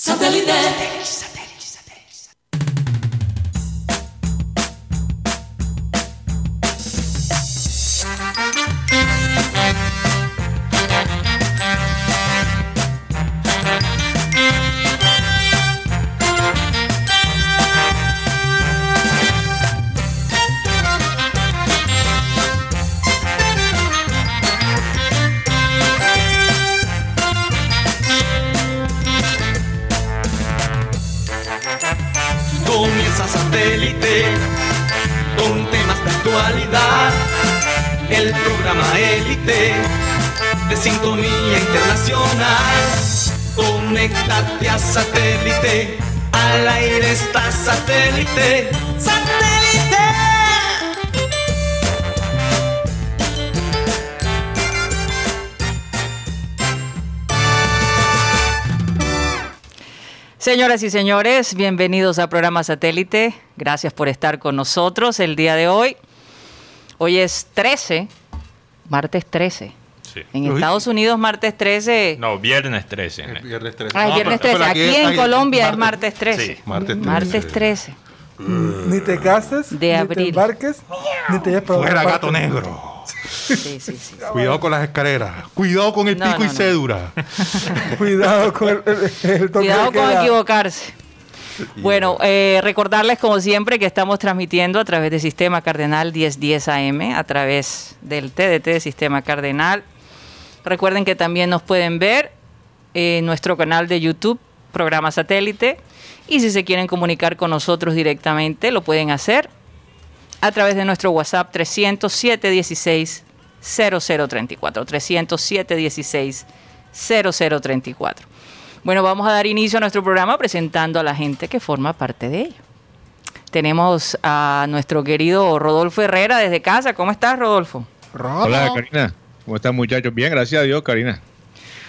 Satellite. Satélite. Satélite. Señoras y señores, bienvenidos a programa Satélite. Gracias por estar con nosotros el día de hoy. Hoy es 13, martes 13 en Estados Unidos, martes 13. No, viernes 13. viernes 13. Ah, viernes 13. Aquí, en Colombia es martes 13. Sí, martes 13. Martes 13. Ni te cases, de ni te embarques, ni te Fuera gato negro. Sí, sí, sí. Cuidado con las escaleras. Cuidado con el pico y cédula. Cuidado con el, el, Cuidado con equivocarse. Bueno, eh, recordarles como siempre que estamos transmitiendo a través del Sistema Cardenal 1010 AM, a través del TDT de Sistema Cardenal Recuerden que también nos pueden ver en nuestro canal de YouTube, programa satélite. Y si se quieren comunicar con nosotros directamente, lo pueden hacer a través de nuestro WhatsApp 307 16 0034. 307 16 0034. Bueno, vamos a dar inicio a nuestro programa presentando a la gente que forma parte de ello. Tenemos a nuestro querido Rodolfo Herrera desde casa. ¿Cómo estás, Rodolfo? Hola, Karina. ¿Cómo están muchachos? Bien, gracias a Dios, Karina.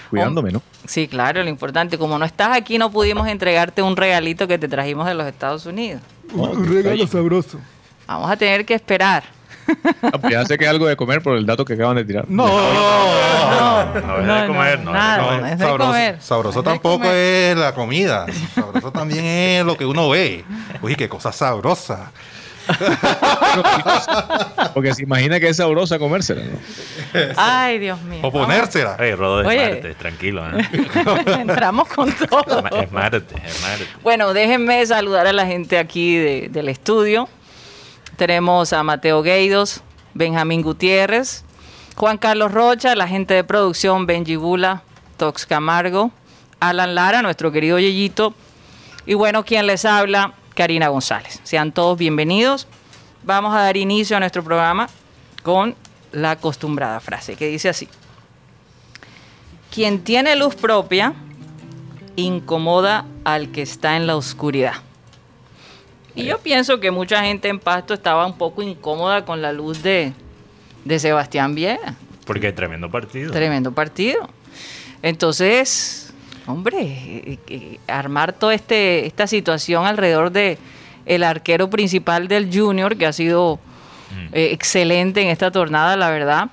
Cuidándome, ¿no? Sí, claro, lo importante. Como no estás aquí, no pudimos entregarte un regalito que te trajimos de los Estados Unidos. un regalo sabroso. Vamos a tener que esperar. Ah, pues ya sé que es algo de comer por el dato que acaban de tirar. No, no, no, no, es de comer, no. Nada, es de sabroso, comer. Sabroso tampoco es la comida. Sabroso también es lo que uno ve. Uy, qué cosa sabrosa. Porque se imagina que es sabrosa comérsela. Ay, Dios mío. O ponérsela. Ay, Rodo, es tranquilo. ¿eh? Entramos con todo. Es martes, es martes. Bueno, déjenme saludar a la gente aquí del estudio. Tenemos a Mateo Gueidos, Benjamín Gutiérrez, Juan Carlos Rocha, la gente de producción, Benji Bula, Tox Camargo, Alan Lara, nuestro querido Yeyito. Y bueno, quien les habla, Karina González. Sean todos bienvenidos. Vamos a dar inicio a nuestro programa con la acostumbrada frase que dice así. Quien tiene luz propia incomoda al que está en la oscuridad. Y yo pienso que mucha gente en Pasto estaba un poco incómoda con la luz de, de Sebastián Viera. Porque tremendo partido. Tremendo partido. Entonces, hombre, eh, eh, armar toda este, esta situación alrededor de el arquero principal del Junior, que ha sido mm. eh, excelente en esta tornada, la verdad,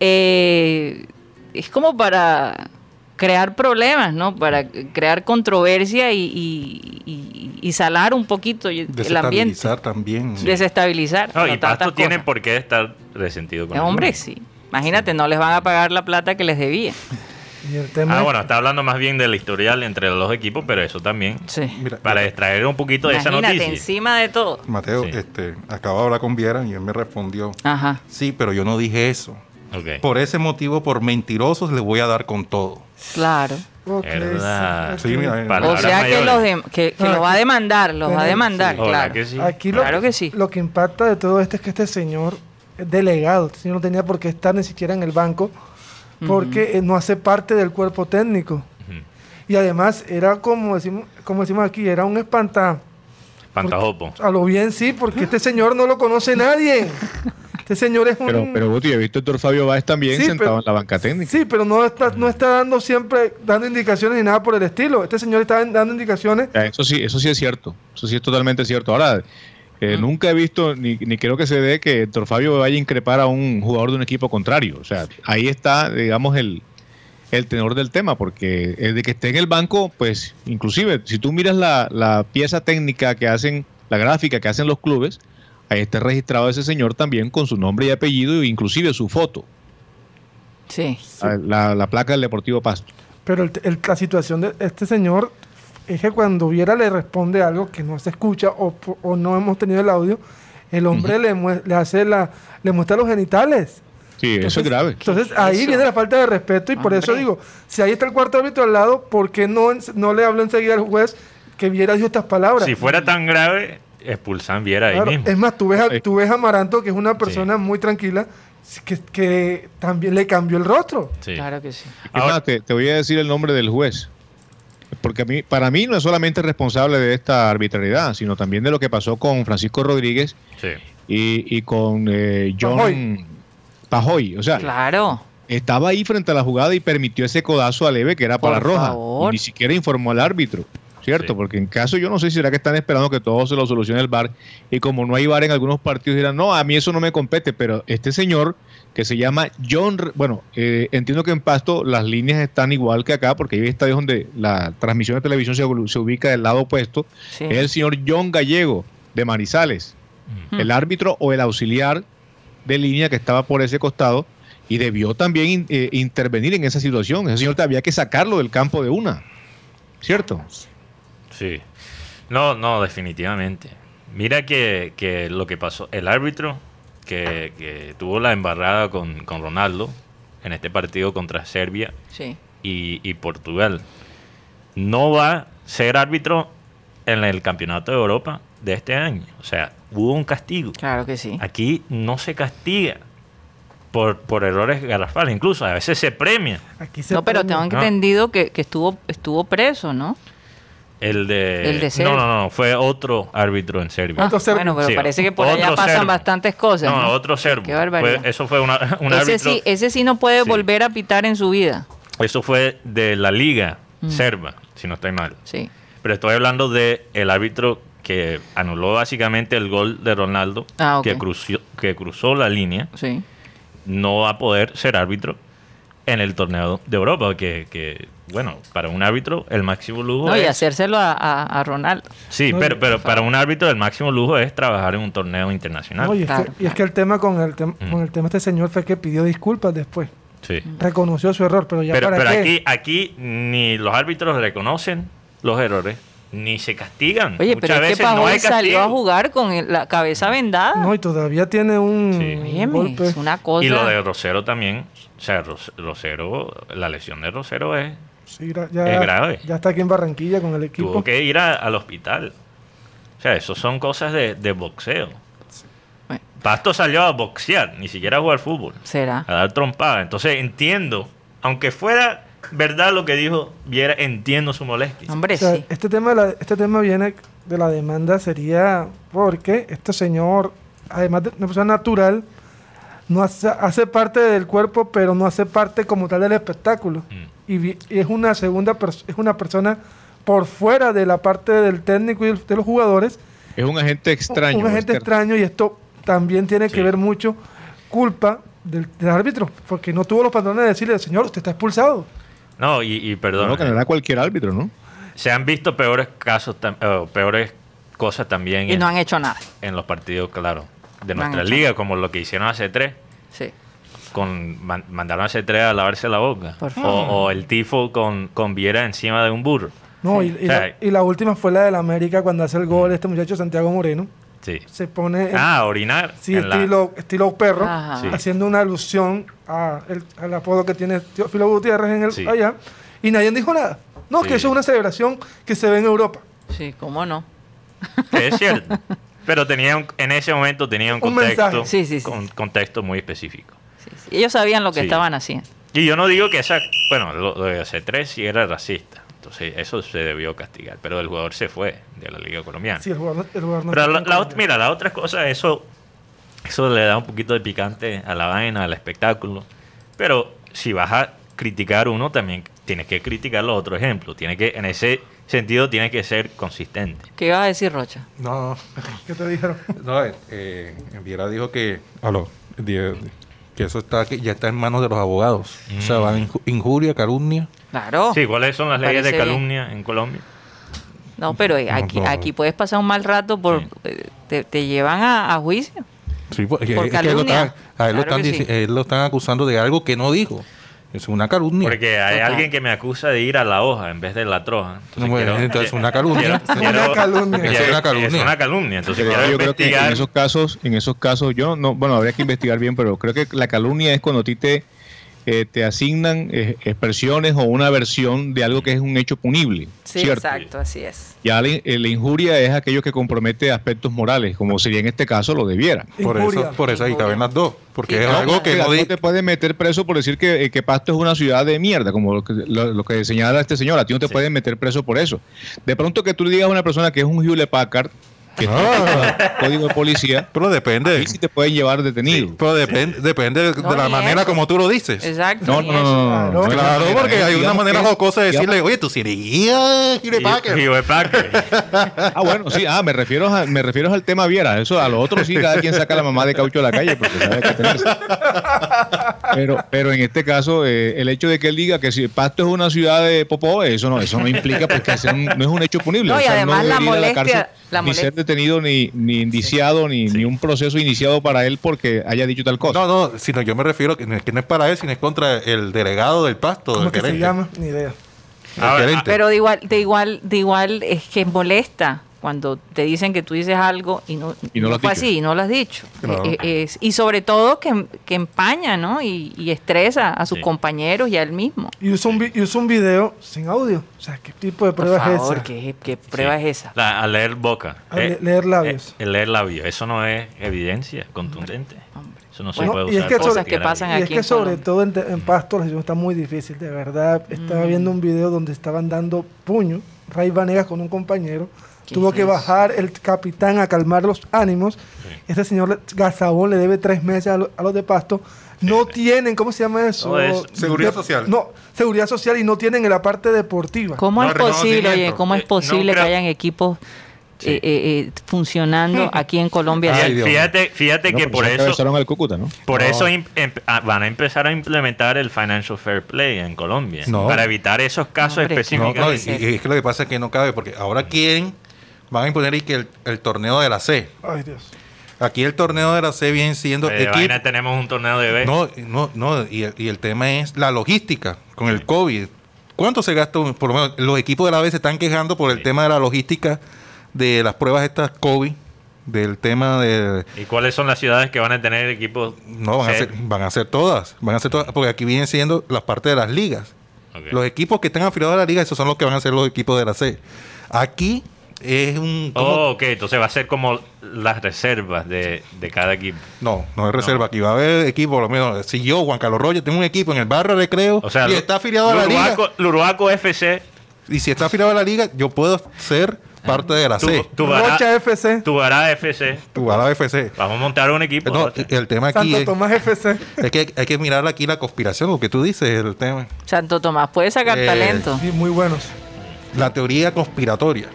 es como para crear problemas, ¿no? Para crear controversia y, salar un poquito el ambiente. Desestabilizar también. Desestabilizar. No, y Pasto tiene por qué estar resentido con Hombre, sí. Imagínate, no les van a pagar la plata que les debía ah, bueno, está hablando más bien del historial entre los dos equipos, pero eso también. Sí. para extraer un poquito de esa noticia. encima de todo. Mateo, este, acabo de hablar con Viera y él me respondió. Ajá. Sí, pero yo no dije eso. Por ese motivo, por mentirosos, les voy a dar con todo. Claro. verdad. Sí, o sea que, los que, lo va a demandar, los va a demandar, claro. Aquí lo, claro que sí. Lo que impacta de todo esto es que este señor es delegado. Este señor no tenía por qué estar ni siquiera en el banco porque eh, no hace parte del cuerpo técnico. Y además era como decimos, como decimos aquí, era un espanta... Espantajopo. A lo bien sí, porque este señor no lo conoce nadie. Este señor es un... Pero, pero Guti, he visto el doctor Fabio Báez también sentado en la banca técnica. Sí, pero no está, no está dando siempre, dando indicaciones ni nada por el estilo. Este señor está dando indicaciones. eso sí, eso sí es cierto. Eso sí es totalmente cierto. Ahora, nunca he visto, ni, ni, creo que se dé que Torfabio vaya a increpar a un jugador de un equipo contrario. O sea, ahí está, digamos, el, el tenor del tema, porque el de que esté en el banco, pues inclusive si tú miras la, la pieza técnica que hacen, la gráfica que hacen los clubes, ahí está registrado ese señor también con su nombre y apellido, inclusive su foto. Sí. La, la placa del Deportivo Pasto. Pero la situación de este señor es que cuando Viera le responde algo que no se escucha o, o no hemos tenido el audio, el hombre le, le, hace la, le muestra los genitales. Sí, eso es grave. Entonces ahí viene la falta de respeto y por eso digo, si ahí está el cuarto árbitro al lado, ¿por qué no, no le hablo enseguida al juez que Viera dijo estas palabras? Si fuera tan grave, expulsan Viera ahí mismo. Es más, tú ves, a, tú ves a Amaranto, que es una persona muy tranquila, que, que, también le cambió el rostro. Claro que sí. Ahora te, te, voy a decir el nombre del juez. Porque a mí, para mí no es solamente responsable de esta arbitrariedad, sino también de lo que pasó con Francisco Rodríguez y, y, con eh, John Pajoy. O sea, claro. estaba ahí frente a la jugada y permitió ese codazo a leve que era para Roja. Y ni siquiera informó al árbitro. ¿Cierto? Porque en caso yo no sé si será que están esperando que todo se lo solucione el bar y como no hay bar en algunos partidos dirán, no, a mí eso no me compete, pero este señor que se llama John, bueno, eh, entiendo que en Pasto las líneas están igual que acá porque hay estadios donde la transmisión de televisión se, se ubica del lado opuesto, es el señor John Gallego de Manizales, el árbitro o el auxiliar de línea que estaba por ese costado y debió también eh, intervenir en esa situación. Ese señor había que sacarlo del campo de una, ¿cierto? Sí. No, no, definitivamente. Mira que, lo que pasó, el árbitro que, tuvo la embarrada con, Ronaldo en este partido contra Serbia y, Portugal, no va a ser árbitro en el Campeonato de Europa de este año. O sea, hubo un castigo. Claro que sí. Aquí no se castiga por, por errores garrafales, incluso a veces se premia. no, pero tengo entendido que, que, estuvo, estuvo preso, ¿no? El de, No, no, no, fue otro árbitro en Serbia. Ah, bueno, pero parece que por allá pasan bastantes cosas. No, otro serbo. Qué eso fue una, un ese Sí, ese sí no puede volver a pitar en su vida. Eso fue de la liga mm. serba, si no estoy mal. Sí. Pero estoy hablando de el árbitro que anuló básicamente el gol de Ronaldo, ah, que, cruzó, que cruzó la línea. Sí. No va a poder ser árbitro en el torneo de Europa, que, que bueno, para un árbitro el máximo lujo no, y hacérselo a, a, Ronaldo. Sí, pero, pero para un árbitro el máximo lujo es trabajar en un torneo internacional. y, es que, el tema con el, con el tema de este señor fue que pidió disculpas después. Sí. Reconoció su error, pero ya pero, para pero aquí, aquí ni los árbitros reconocen los errores, ni se castigan. Oye, pero es que no salió a jugar con la cabeza vendada. No, y todavía tiene un Es una cosa. Y lo de Rosero también. O sea, Rosero, la lesión de Rosero es Sí, ya, grave. Ya está aquí en Barranquilla con el equipo. Tuvo que ir al hospital. O sea, eso son cosas de, boxeo. Pasto salió a boxear, ni siquiera a jugar fútbol. Será. A dar trompada. Entonces entiendo, aunque fuera verdad lo que dijo Viera, entiendo su molestia. Hombre, sí. Este tema, este tema viene de la demanda, sería porque este señor, además de una persona natural, no hace, hace, parte del cuerpo, pero no hace parte como tal del espectáculo. Mm y, es una segunda es una persona por fuera de la parte del técnico y de los jugadores. Es un agente extraño. Un agente extraño y esto también tiene que ver mucho culpa del, árbitro, porque no tuvo los pantalones de decirle, señor, usted está expulsado. No, y, perdón. No, que no era cualquier árbitro, ¿no? Se han visto peores casos, eh, peores cosas también. Y no han hecho nada. En los partidos, claro, de nuestra liga, como lo que hicieron hace tres. Sí con mandaron a ese tres a lavarse la boca. O, el tifo con, con Viera encima de un burro. No, y, la, última fue la del América cuando hace el gol este muchacho Santiago Moreno. Sí. Se pone. ah, orinar. Sí, estilo, estilo perro, haciendo una alusión a el, al apodo que tiene Filo Gutiérrez en el, allá. Y nadie dijo nada. No, que eso es una celebración que se ve en Europa. Sí, cómo no. Es cierto. Pero tenía en ese momento tenía un contexto, un contexto muy específico. Ellos sabían lo que estaban haciendo. Y yo no digo que esa, bueno, lo, de C3 sí era racista. Entonces, eso se debió castigar. Pero el jugador se fue de la Liga Colombiana. Sí, el jugador, el jugador no Pero la, mira, la otra cosa, eso, eso le da un poquito de picante a la vaina, al espectáculo. Pero si vas a criticar uno, también tienes que criticar los otros ejemplos. Tiene que, en ese sentido, tiene que ser consistente. ¿Qué iba a decir, Rocha? No, ¿qué te dijeron? No, eh, eh Viera dijo que. Aló, Que eso está ya está en manos de los abogados. O sea, van injuria, calumnia. Claro. Sí, ¿cuáles son las leyes de calumnia en Colombia? No, pero aquí, aquí puedes pasar un mal rato por eh, te, llevan a, juicio. Sí, por calumnia. a él, lo están, él lo están acusando de algo que no dijo. Es una calumnia. Porque hay alguien que me acusa de ir a la hoja en vez de la troja. Entonces, es una calumnia. es una calumnia. Es una calumnia. Es una calumnia. Entonces, yo creo que en esos casos, en esos casos, yo no, bueno, habría que investigar bien, pero creo que la calumnia es cuando a ti te eh, te asignan eh, expresiones o una versión de algo que es un hecho punible. Sí, exacto, así es. Ya la, eh, la, injuria es aquello que compromete aspectos morales, como sería en este caso lo debiera. Por eso, por eso ahí caben las dos, porque es algo que no, te puede meter preso por decir que, que, Pasto es una ciudad de mierda, como lo que, lo, que señala este señor. A ti no te pueden meter preso por eso. De pronto que tú le digas a una persona que es un Hewlett Packard, que ah. código de policía. Pero depende. si te pueden llevar detenido. pero depende, depende de la manera como tú lo dices. Exacto. No, no, no, Claro, porque hay una manera jocosa de decirle, oye, tú serías Packer. ah, bueno, sí. Ah, me refiero, a, me refiero al tema Viera. Eso, a lo otro sí, cada quien saca la mamá de caucho de la calle porque sabe que tenerse. Pero, pero en este caso, eh, el hecho de que él diga que si Pasto es una ciudad de Popó, eso no, eso no implica pues, no es un hecho punible. No, y además la molestia ni ser detenido, ni, ni indiciado, ni, ni, un proceso iniciado para él porque haya dicho tal cosa. No, no, sino yo me refiero que no, que no es para él, sino es contra el delegado del pasto. ¿Cómo que se llama? Ni idea. pero de igual, de igual, de igual es que molesta cuando te dicen que tú dices algo y no, y no, fue así y no lo has dicho. Eh, eh, y sobre todo que, que empaña ¿no? y, estresa a sus compañeros y a él mismo. Y usa, un, y un video sin audio. O sea, ¿qué tipo de prueba es esa? ¿qué, qué prueba es esa? a leer boca. Eh, leer labios. el leer labios. Eso no es evidencia contundente. Eso no se puede usar. Y es que, cosas que pasan aquí y es que sobre todo en, en Pasto la situación está muy difícil. De verdad, estaba mm. viendo un video donde estaban dando puño, Ray Vanegas con un compañero Tuvo que bajar el capitán a calmar los ánimos. Este señor Gazabón le debe tres meses a, los de Pasto. No tienen, ¿cómo se llama eso? seguridad social. No, seguridad social y no tienen en la parte deportiva. ¿Cómo es posible, oye, cómo es posible que hayan equipos eh, eh, eh, funcionando aquí en Colombia. fíjate, fíjate que por eso, ¿no? por eso em, ah, van a empezar a implementar el financial fair play en Colombia para evitar esos casos específicos. y, es que lo que pasa es que no cabe porque ahora quieren van a imponer que el, el, torneo de la C. Ay, Dios. Aquí el torneo de la C viene siendo. De tenemos un torneo de B. No, no, no. Y, y, el tema es la logística con el COVID. ¿Cuánto se gasta? Por lo menos los equipos de la B se están quejando por el tema de la logística de las pruebas estas COVID del tema de... ¿Y cuáles son las ciudades que van a tener equipos? No, van a, ser, van a ser todas, van a ser todas, porque aquí vienen siendo las partes de las ligas. Los equipos que están afiliados a la liga, esos son los que van a ser los equipos de la C. Aquí es un... Oh, ok, entonces va a ser como las reservas de, cada equipo. No, no es reserva, aquí va a haber equipo, lo menos, si yo, Juan Carlos Roger, tengo un equipo en el barrio recreo o sea, y está afiliado a la liga... Luruaco FC... Y si está afiliado a la liga, yo puedo ser parte de la C. Rocha FC. Tubará FC. Tubará FC. Vamos a montar un equipo. No, el tema aquí Santo Tomás FC. Es que hay que mirar aquí la conspiración, lo que tú dices, el tema. Santo Tomás puede sacar eh, talento. Sí, muy buenos. La teoría conspiratoria.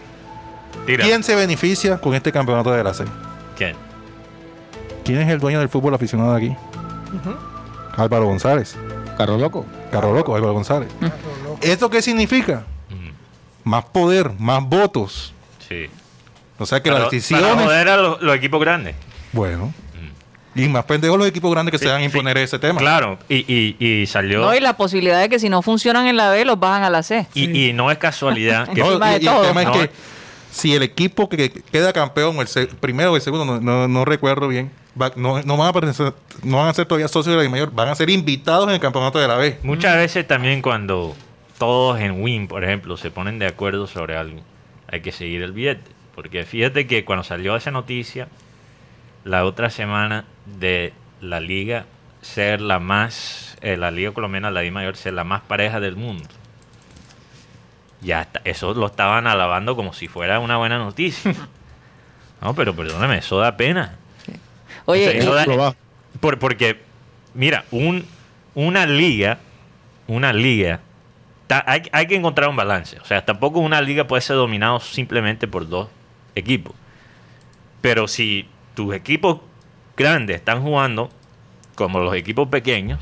¿Quién se beneficia con este campeonato de la C? ¿Quién? ¿Quién es el dueño del fútbol aficionado aquí? Álvaro González. Carro Loco. Carro Loco, Álvaro González. ¿Esto qué significa? Más poder, más votos. Sí. O sea que la decisión. Para poder a los, equipos grandes. Bueno. Y más pendejos los equipos grandes que se van a imponer ese tema. Claro, y, y, salió. No, y la posibilidad de que si no funcionan en la B, los bajan a la C. Y, no es casualidad. que no, y, el tema es que si el equipo que queda campeón, el primero o el segundo, no, recuerdo bien, no, van a no van a ser todavía socios de la mayor, van a ser invitados en el campeonato de la B. Muchas veces también cuando todos en Win, por ejemplo, se ponen de acuerdo sobre algo, hay que seguir el billete. Porque fíjate que cuando salió esa noticia, la otra semana de la liga ser la más, eh, la liga colombiana, la D mayor, ser la más pareja del mundo ya está, eso lo estaban alabando como si fuera una buena noticia. No, pero perdóname, eso da pena. Oye, por, porque, mira, un, una liga, una liga, hay, hay, que encontrar un balance. O sea, tampoco una liga puede ser dominado simplemente por dos equipos. Pero si tus equipos grandes están jugando como los equipos pequeños,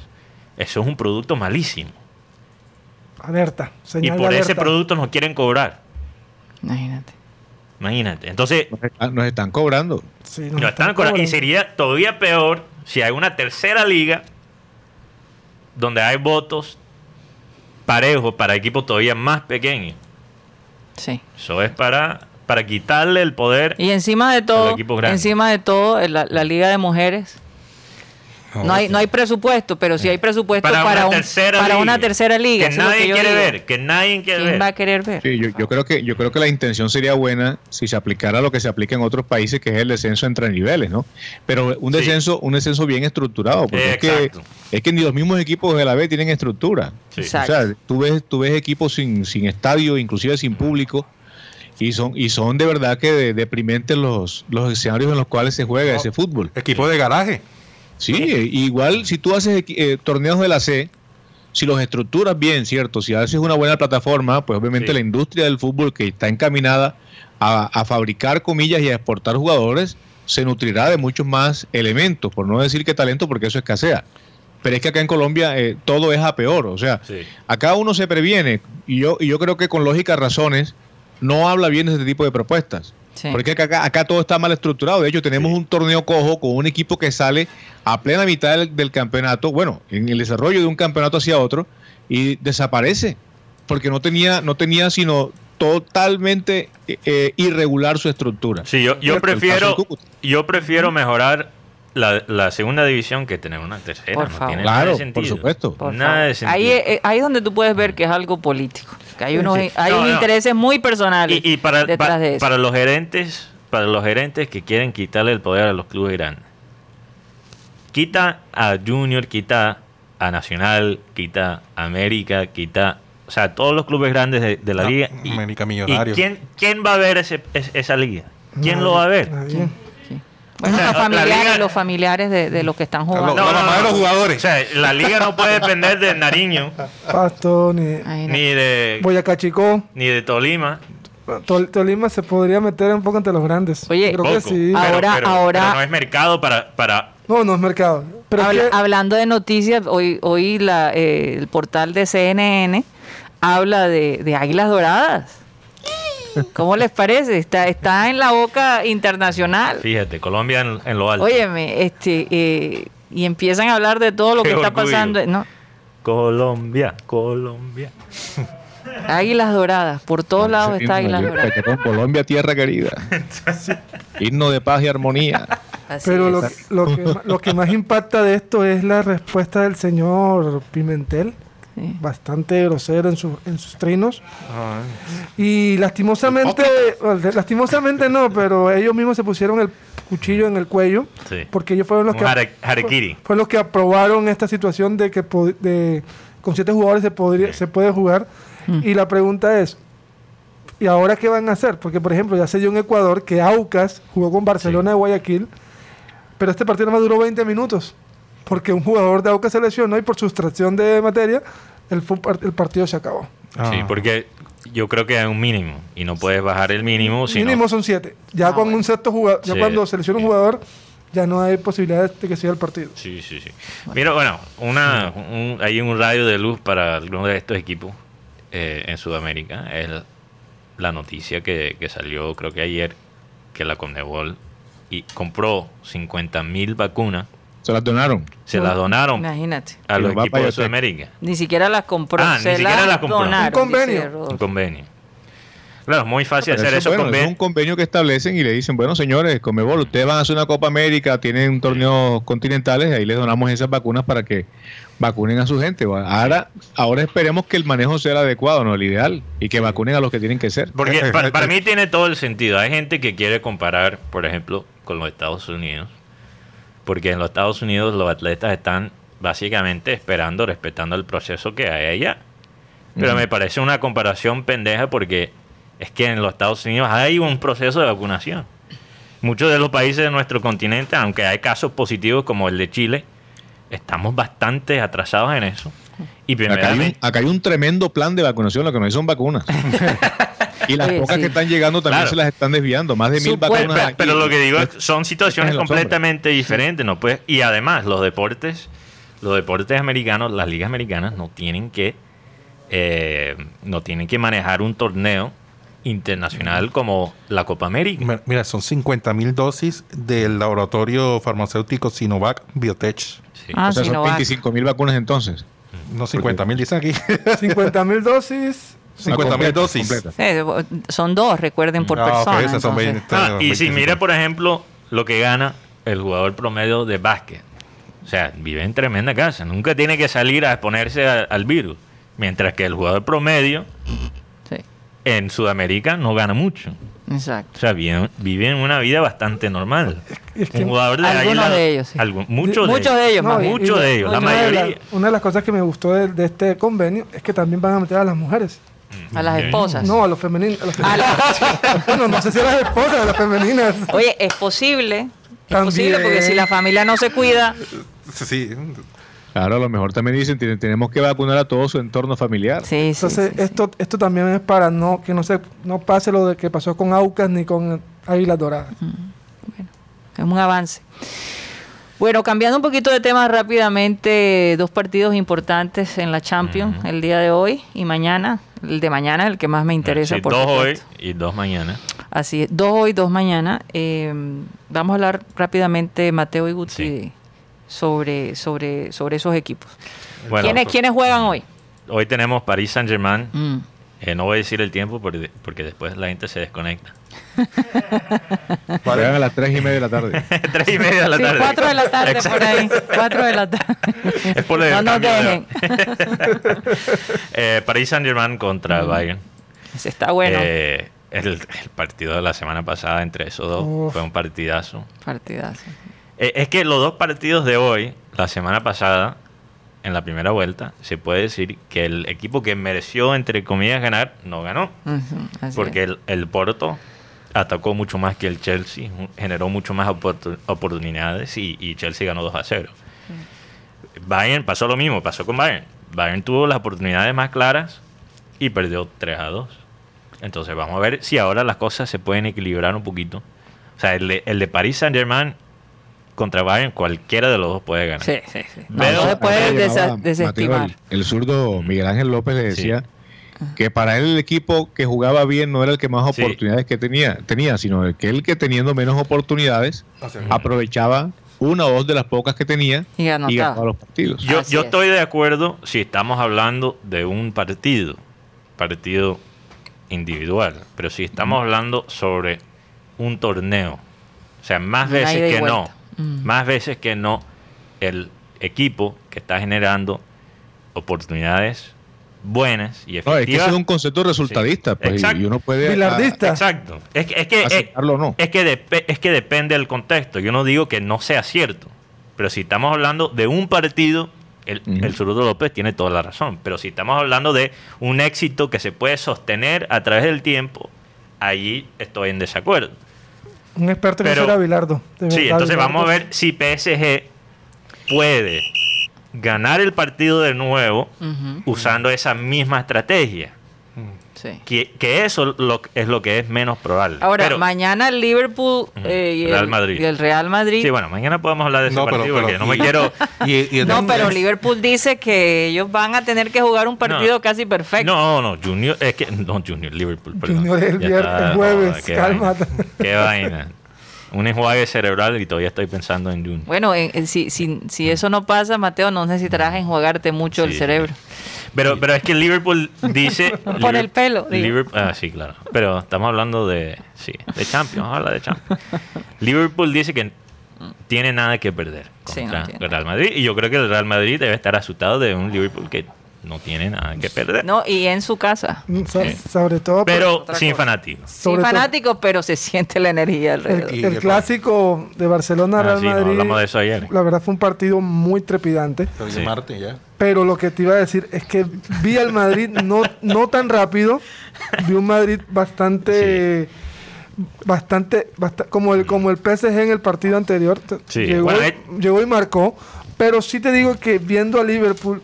eso es un producto malísimo. Alerta. y por ese producto nos quieren cobrar. Imagínate. Imagínate. Entonces. Nos están, cobrando. nos, están, cobrando. Y sería todavía peor si hay una tercera liga donde hay votos parejos para equipos todavía más pequeños. Sí. Eso es para, para quitarle el poder. Y encima de todo, encima de todo, la liga de mujeres no, hay, no hay presupuesto, pero sí hay presupuesto para, una, tercera para una tercera liga. Que nadie quiere ver, que nadie quiere ¿Quién va a querer ver? Sí, yo, creo que, yo creo que la intención sería buena si se aplicara lo que se aplica en otros países, que es el descenso entre niveles, ¿no? Pero un descenso, un descenso bien estructurado, porque es que, es que ni los mismos equipos de la B tienen estructura. O sea, tú ves, tú ves equipos sin, sin estadio, inclusive sin público, y son y son de verdad que deprimentes los, los escenarios en los cuales se juega ese fútbol. Equipo de garaje. Sí, igual si tú haces eh, torneos de la C, si los estructuras bien, ¿cierto? Si haces una buena plataforma, pues obviamente la industria del fútbol que está encaminada a, fabricar comillas y a exportar jugadores, se nutrirá de muchos más elementos, por no decir que talento, porque eso escasea. Pero es que acá en Colombia eh, todo es a peor, o sea, acá uno se previene, y yo, y yo creo que con lógicas razones no habla bien de este tipo de propuestas. Porque acá, acá, todo está mal estructurado. De hecho, tenemos un torneo cojo con un equipo que sale a plena mitad del, campeonato, bueno, en el desarrollo de un campeonato hacia otro, y desaparece. Porque no tenía, no tenía sino totalmente eh, irregular su estructura. Sí, yo, yo prefiero, yo prefiero mejorar la, segunda división que tener una tercera. no tiene nada de sentido. por supuesto. nada de sentido. Ahí, eh, ahí es donde tú puedes ver que es algo político. Que hay unos, hay intereses muy personales y, para, detrás de eso. Para los gerentes, para los gerentes que quieren quitarle el poder a los clubes grandes. Quita a Junior, quita a Nacional, quita a América, quita o sea, todos los clubes grandes de, la liga. América Millonarios. quién, quién va a ver ese, esa liga? ¿Quién lo va a ver? Bueno, los familiares, los familiares de, los que están jugando. No, no, de los jugadores. O sea, la liga no puede depender de Nariño. Pasto, ni, ni de Boyacá Chico. Ni de Tolima. Tolima se podría meter un poco entre los grandes. Oye, creo que sí. ahora, ahora no es mercado para, para no, no es mercado. Pero Hablando de noticias, hoy, hoy la, eh, el portal de CNN habla de, de águilas doradas. ¿Cómo les parece? Está, está en la boca internacional. Fíjate, Colombia en, lo alto. Óyeme, este, eh, y empiezan a hablar de todo lo que está pasando. ¿no? Colombia, Colombia. Águilas doradas, por todos lados está Águilas doradas. Colombia, tierra querida. Himno de paz y armonía. Pero lo, lo, que, lo que más impacta de esto es la respuesta del señor Pimentel bastante grosero en, en sus trinos. Y lastimosamente, lastimosamente no, pero ellos mismos se pusieron el cuchillo en el cuello, porque ellos fueron los que, fue, los que aprobaron esta situación de que de, con siete jugadores se, podría, se puede jugar. Mm. Y la pregunta es, ¿y ahora qué van a hacer? Porque, por ejemplo, ya se dio en Ecuador que Aucas jugó con Barcelona de Guayaquil, pero este partido no duró 20 minutos porque un jugador de Aucas se lesionó y por sustracción de materia el, el partido se acabó. Sí, ah. porque yo creo que hay un mínimo y no puedes bajar el mínimo. Sino... Mínimo son siete. Ya ah, con un sexto jugador, ya cuando selecciona un jugador, ya no hay posibilidad de que siga el partido. Sí, sí, sí. Mira, bueno, una, hay un radio de luz para algunos de estos equipos eh, en Sudamérica. Es la noticia que, que, salió, creo que ayer, que la Conmebol y compró 50 mil vacunas se las donaron. Se las donaron. Imagínate. A los equipos de Sudamérica. Ni siquiera las compró. Ah, se ni siquiera las, compró. un convenio. Un convenio. Claro, es muy fácil hacer eso. Bueno, es un convenio que establecen y le dicen, bueno, señores, Comebol, ustedes van a hacer una Copa América, tienen torneos continentales, y ahí les donamos esas vacunas para que vacunen a su gente. Ahora, ahora esperemos que el manejo sea el adecuado, no el ideal, y que vacunen a los que tienen que ser. Porque para, para mí tiene todo el sentido. Hay gente que quiere comparar, por ejemplo, con los Estados Unidos porque en los Estados Unidos los atletas están básicamente esperando, respetando el proceso que hay allá. Pero me parece una comparación pendeja porque es que en los Estados Unidos hay un proceso de vacunación. Muchos de los países de nuestro continente, aunque hay casos positivos como el de Chile, estamos bastante atrasados en eso. Y acá, hay un, acá hay un tremendo plan de vacunación, lo que no hay son vacunas. Y las pocas que están llegando también se las están desviando, más de mil vacunas. Pero, lo que digo es son situaciones completamente diferentes, ¿no? Pues, y además, los deportes, los deportes americanos, las ligas americanas no tienen que, eh, no tienen que manejar un torneo internacional como la Copa América. Mira, son 50 mil dosis del laboratorio farmacéutico Sinovac Biotech. Ah, o sea, son 25 mil vacunas entonces. No, 50 mil dicen aquí. 50 mil dosis. 50 mil dosis. son dos, recuerden, por ah, persona. Ah, y si mira, por ejemplo, lo que gana el jugador promedio de básquet. O sea, vive en tremenda casa. Nunca tiene que salir a exponerse al virus. Mientras que el jugador promedio en Sudamérica no gana mucho. Exacto. O sea, viven, una vida bastante normal. Es que, algunos de ellos. muchos, de, ellos. muchos de ellos. La mayoría. una de las cosas que me gustó de, este convenio es que también van a meter a las mujeres. A las esposas. No, a los femeninos. bueno, no sé si a las esposas, a las femeninas. Oye, es posible. Es posible porque si la familia no se cuida. Sí, Claro, a lo mejor también dicen que tenemos que vacunar a todo su entorno familiar. Sí, Entonces, esto, esto también es para no que no se no pase lo de que pasó con Aucas ni con Águilas Doradas. Bueno, es un avance. Bueno, cambiando un poquito de tema rápidamente, dos partidos importantes en la Champions el día de hoy y mañana. El de mañana, el que más me interesa. Sí, por dos hoy y dos mañana. Así es, dos hoy, dos mañana. Eh, vamos a hablar rápidamente, Mateo y Guzzi, sobre, sobre, sobre esos equipos. ¿Quiénes, pues, ¿Quiénes juegan hoy? Hoy tenemos París Saint Germain. Mm. Eh, no voy a decir el tiempo porque, porque después la gente se desconecta. Juegan a las 3 y media de la tarde. 3 y media de la tarde. 4 de la tarde por ahí. 4 de la tarde. Es por no nos dejen. eh, París Saint Germain contra mm. Bayern. Ese está bueno. Eh, el, el, partido de la semana pasada entre esos dos fue un partidazo. Partidazo. Eh, es que los dos partidos de hoy, la semana pasada, en la primera vuelta, se puede decir que el equipo que mereció, entre comillas, ganar, no ganó. porque el, Porto atacó mucho más que el Chelsea, generó mucho más oportunidades y, Chelsea ganó 2 a 0. Bayern pasó lo mismo, pasó con Bayern. Bayern tuvo las oportunidades más claras y perdió 3 a 2. Entonces vamos a ver si ahora las cosas se pueden equilibrar un poquito. O sea, el de, el de Paris Saint Germain contra Bayern, cualquiera de los dos puede ganar. Sí, sí, sí. No, se puede desestimar. el, zurdo Miguel Ángel López le decía que para él el equipo que jugaba bien no era el que más oportunidades que tenía, tenía, sino el que el que teniendo menos oportunidades aprovechaba una o dos de las pocas que tenía y, ganaba los partidos. Yo, yo estoy de acuerdo si estamos hablando de un partido, partido individual, pero si estamos hablando sobre un torneo, o sea, más veces que no, Mm. Más veces que no, el equipo que está generando oportunidades buenas y efectivas. No, es que es un concepto resultadista, pues, y uno puede... Exacto. Es, es que, es, no. es, que es que depende del contexto. Yo no digo que no sea cierto, pero si estamos hablando de un partido, el, el Zurdo López tiene toda la razón, pero si estamos hablando de un éxito que se puede sostener a través del tiempo, allí estoy en desacuerdo. Un experto en eso era Bilardo. Sí, entonces vamos a ver si PSG puede ganar el partido de nuevo usando esa misma estrategia. Sí. Que, eso lo, es lo que es menos probable. Ahora, mañana el Liverpool eh, y, el, Madrid. y, el, Real Madrid. Sí, bueno, mañana podemos hablar de ese partido porque no me quiero. no, pero Liverpool dice que ellos van a tener que jugar un partido casi perfecto. No, no, Junior, es que. No, Junior, Liverpool. Perdón. Junior el, viernes, el jueves, cálmate. Qué vaina un enjuague cerebral y todavía estoy pensando en Junior. Bueno, si, si, si, eso no pasa, Mateo, no necesitarás enjuagarte mucho el cerebro. Pero, pero es que Liverpool dice... Por el pelo. ah, sí, claro. Pero estamos hablando de... Sí, de Champions. Vamos a hablar de Champions. Liverpool dice que tiene nada que perder contra el Real Madrid. Y yo creo que el Real Madrid debe estar asustado de un Liverpool que no tiene nada que perder. No, y en su casa. Mm, sobre todo. Pero sin fanáticos. Sin fanáticos, pero se siente la energía alrededor. El, clásico de Barcelona-Real ah, Madrid. hablamos de eso ayer. La verdad fue un partido muy trepidante. Pero lo que te iba a decir es que vi al Madrid no, no tan rápido. Vi un Madrid bastante. Bastante, como el como el PSG en el partido anterior llegó, llegó y marcó pero sí te digo que viendo a Liverpool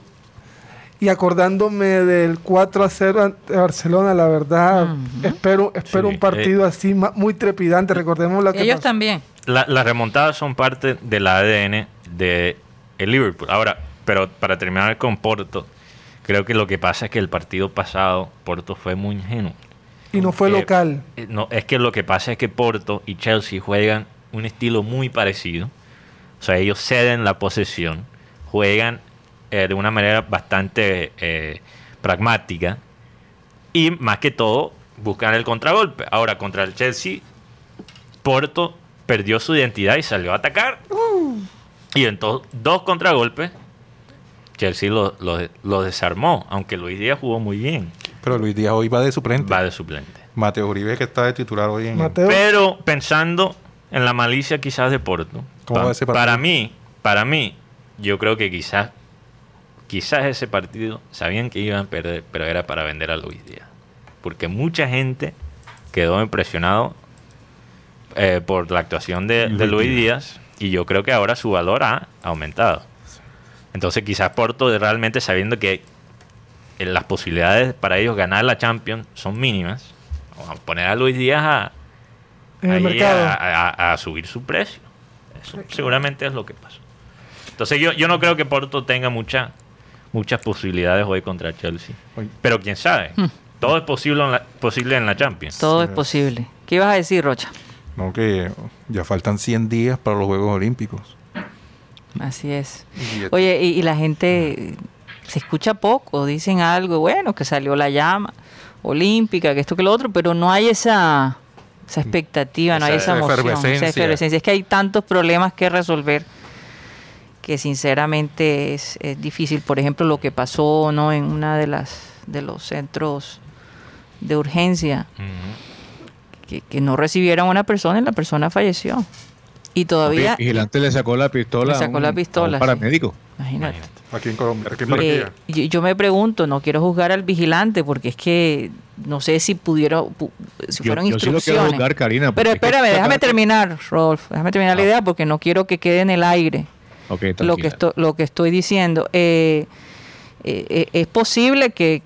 y acordándome del 4 a 0 ante Barcelona, la verdad, espero, espero un partido eh, así muy trepidante. Recordemos la que Ellos también. las remontadas son parte del ADN de el Liverpool. Ahora, pero para terminar con Porto, creo que lo que pasa es que el partido pasado Porto fue muy ingenuo. Y no fue local. Eh, no, es que lo que pasa es que Porto y Chelsea juegan un estilo muy parecido. O sea, ellos ceden la posesión, juegan eh, de una manera bastante eh, pragmática y más que todo buscan el contragolpe. Ahora, contra el Chelsea, Porto perdió su identidad y salió a atacar. Uh. Y entonces, dos contragolpes, Chelsea lo, lo, desarmó, aunque Luis Díaz jugó muy bien. Pero Luis Díaz hoy va de suplente. Va de suplente. Mateo Uribe que está de titular hoy en... Pero pensando en la malicia quizás de Porto, para mí, para mí, yo creo que quizás quizás ese partido sabían que iban a perder, pero era para vender a Luis Díaz. Porque mucha gente quedó impresionado eh, por la actuación de, Luis Díaz y yo creo que ahora su valor ha aumentado. Entonces quizás Porto realmente sabiendo que las posibilidades para ellos ganar la Champions son mínimas, vamos a poner a Luis Díaz a, a, subir su precio. Eso seguramente es lo que pasó. Entonces yo, yo no creo que Porto tenga mucha muchas posibilidades hoy contra Chelsea. Pero quién sabe. Hmm. Todo es posible en, la, posible en la Champions. Todo es posible. ¿Qué ibas a decir, Rocha? No, que ya faltan 100 días para los Juegos Olímpicos. Así es. Oye, y, la gente se escucha poco, dicen algo, bueno, que salió la llama olímpica, que esto, que lo otro, pero no hay esa, esa expectativa, no hay esa emoción, esa efervescencia. Es que hay tantos problemas que resolver que sinceramente es, difícil. Por ejemplo, lo que pasó no en una de las de los centros de urgencia, que, no recibieron a una persona y la persona falleció. Y todavía... El vigilante le sacó la pistola, le sacó la pistola a paramédico. Imagínate. Aquí en Colombia. Eh, yo, me pregunto, no quiero juzgar al vigilante porque es que no sé si pudieron, si fueron instrucciones. pero espérame, déjame terminar, Rolf, déjame terminar la ah. idea porque no quiero que quede en el aire lo, que estoy, lo que estoy diciendo. Eh, eh, eh, es posible que,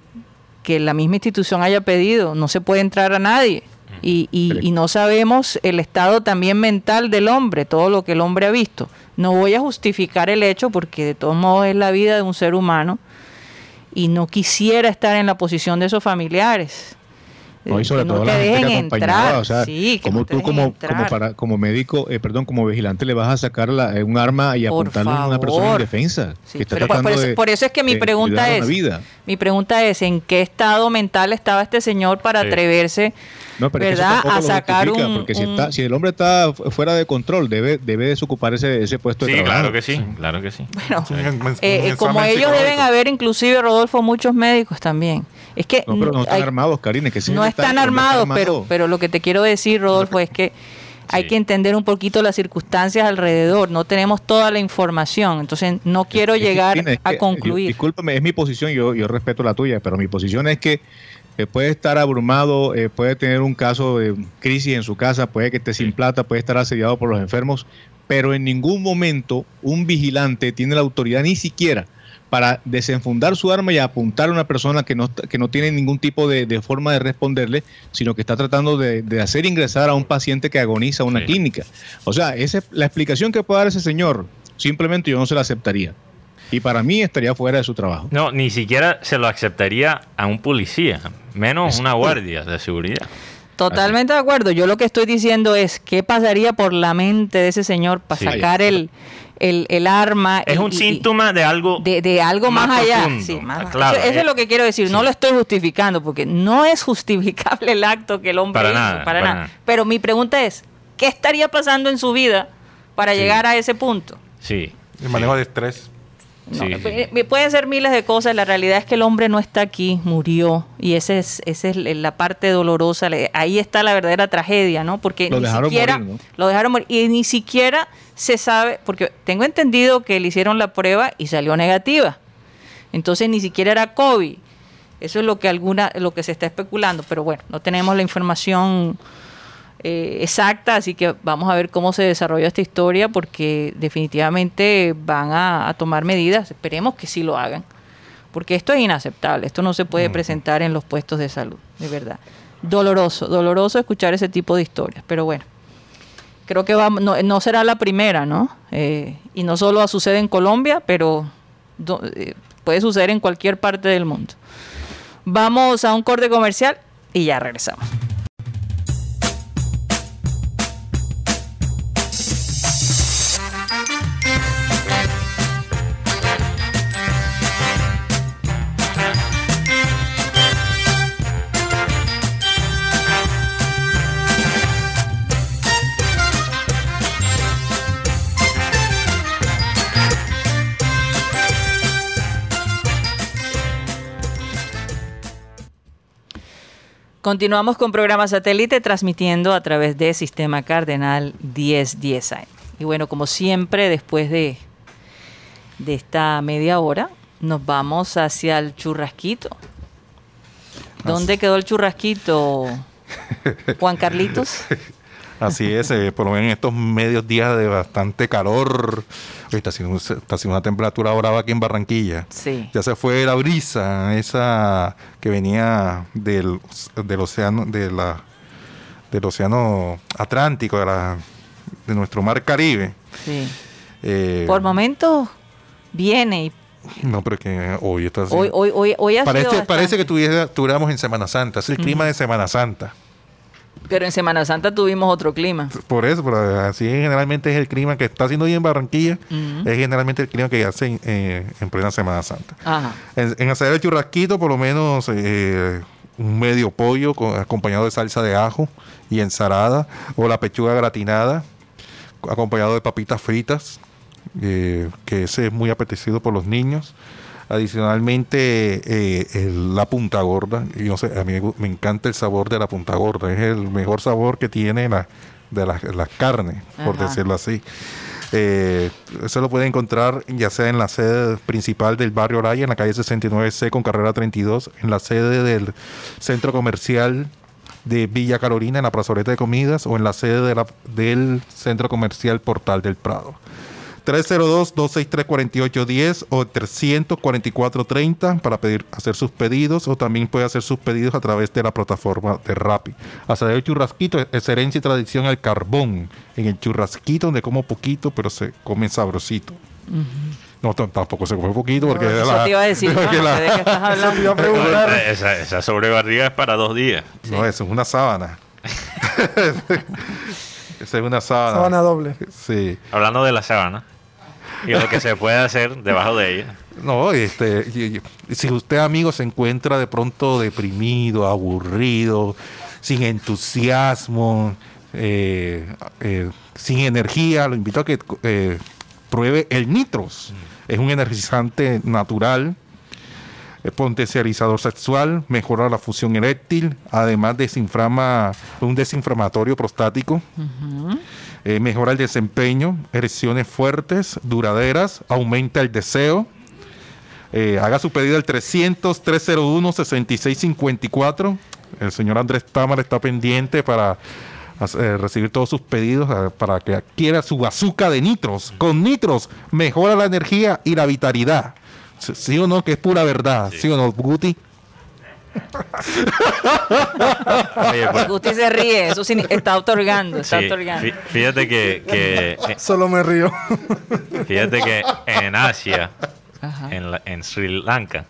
la misma institución haya pedido, no se puede entrar a nadie. Y, y, no sabemos el estado también mental del hombre, todo lo que el hombre ha visto. No voy a justificar el hecho porque de todos modos es la vida de un ser humano y no quisiera estar en la posición de esos familiares. No, y sobre todo la gente que acompañaba, o sea, como tú como, como, para, como médico, eh, perdón, como vigilante le vas a sacar la, eh, un arma y apuntarle a una persona en defensa. por, eso, es que mi pregunta es, mi pregunta es, ¿en qué estado mental estaba este señor para atreverse ¿verdad? a sacar un, porque si, está, si el hombre está fuera de control debe debe desocupar ese, ese puesto de trabajo. claro que sí, claro que sí. Bueno, eh, como ellos deben haber inclusive Rodolfo muchos médicos también. Es que no, pero no están armados, Karine, que no están armados, pero pero lo que te quiero decir, Rodolfo, es que hay que entender un poquito las circunstancias alrededor, no tenemos toda la información, entonces no quiero llegar a concluir. Discúlpame, es mi posición, yo, yo respeto la tuya, pero mi posición es que eh, puede estar abrumado, eh, puede tener un caso de crisis en su casa, puede que esté sin plata, puede estar asediado por los enfermos, pero en ningún momento un vigilante tiene la autoridad ni siquiera para desenfundar su arma y apuntar a una persona que no, que no tiene ningún tipo de, forma de responderle, sino que está tratando de, hacer ingresar a un paciente que agoniza a una clínica. O sea, esa, la explicación que puede dar ese señor, simplemente yo no se la aceptaría. Y para mí estaría fuera de su trabajo. No, ni siquiera se lo aceptaría a un policía, menos una guardia de seguridad. Totalmente de acuerdo. Yo lo que estoy diciendo es qué pasaría por la mente de ese señor para sacar el, el, arma. Es un síntoma de algo de, algo más, allá. Sí, eso, es lo que quiero decir. No lo estoy justificando porque no es justificable el acto que el hombre para hizo. Nada, para, nada. Pero mi pregunta es, ¿qué estaría pasando en su vida para llegar a ese punto? Sí. El manejo de estrés. Pueden ser miles de cosas. La realidad es que el hombre no está aquí, murió. Y esa es, esa es la parte dolorosa. Ahí está la verdadera tragedia, ¿no? Porque lo ni dejaron siquiera morir, lo dejaron morir. Y ni siquiera se sabe, porque tengo entendido que le hicieron la prueba y salió negativa. Entonces ni siquiera era COVID. Eso es lo que alguna, lo que se está especulando. Pero bueno, no tenemos la información eh, exacta, así que vamos a ver cómo se desarrolla esta historia porque definitivamente van a, tomar medidas, esperemos que sí lo hagan, porque esto es inaceptable, esto no se puede presentar en los puestos de salud, de verdad. Doloroso, doloroso escuchar ese tipo de historias, pero bueno, creo que va, no, será la primera, ¿no? Eh, y no solo sucede en Colombia, pero eh, puede suceder en cualquier parte del mundo. Vamos a un corte comercial y ya regresamos. Continuamos con programa satélite transmitiendo a través de Sistema Cardenal 1010 AM. Y bueno, como siempre, después de, de esta media hora, nos vamos hacia el churrasquito. ¿Dónde quedó el churrasquito, Juan Carlitos? Así es, eh, por lo menos en estos medios días de bastante calor. Está haciendo, está haciendo una temperatura brava aquí en Barranquilla. Sí. Ya se fue la brisa, esa que venía del, del océano, de la, del océano Atlántico, de, la, de nuestro mar Caribe. Sí. Eh, por momentos viene y no, pero que hoy está Hoy, hoy, hoy, hoy parece, parece que tuviéramos en Semana Santa. Es el clima de Semana Santa. Pero en Semana Santa tuvimos otro clima. Por eso, pero así generalmente es el clima que está haciendo hoy en Barranquilla. Es generalmente el clima que hace eh, en plena Semana Santa. En, hacer el churrasquito, por lo menos eh, un medio pollo acompañado de salsa de ajo y ensalada. O la pechuga gratinada acompañado de papitas fritas. Eh, que ese es muy apetecido por los niños. Adicionalmente, eh, la punta gorda, y no sé, a mí me encanta el sabor de la punta gorda, es el mejor sabor que tiene la, de las la carnes, por decirlo así. Eh, eso lo puede encontrar ya sea en la sede principal del barrio Oraya, en la calle 69C con carrera 32, en la sede del centro comercial de Villa Carolina, en la plazoleta de comidas, o en la sede de la, del centro comercial Portal del Prado. 302-263-4810 o 344-30 para pedir, hacer sus pedidos o también puede hacer sus pedidos a través de la plataforma de Rappi. Hasta el churrasquito es herencia y tradición al carbón. En el churrasquito donde como poquito pero se come sabrosito. No, tampoco se come poquito porque... eso te iba a decir, ¿de qué estás hablando? Esa, esa sobrebarriga es para dos días. No, eso es una sábana. esa es una sábana. Sábana doble. Sí. Hablando de la sábana y lo que se puede hacer debajo de ella. No, este, si usted, amigo, se encuentra de pronto deprimido, aburrido, sin entusiasmo, eh, eh, sin energía, lo invito a que eh, pruebe el Nitros. Es un energizante natural, potencializador sexual, mejora la fusión eréctil, además desinflama, un desinflamatorio prostático. Eh, mejora el desempeño, erecciones fuertes, duraderas, aumenta el deseo. Eh, haga su pedido al 300-301-6654. El señor Andrés Támara está pendiente para eh, recibir todos sus pedidos para que adquiera su azúcar de nitros. Con nitros mejora la energía y la vitalidad. ¿Sí o no? Que es pura verdad. ¿Sí, o no, Guti? Pues, Guti se ríe, eso está otorgando, está otorgando. Fíjate que, Solo me río. Fíjate que en Asia, en, en, Sri Lanka.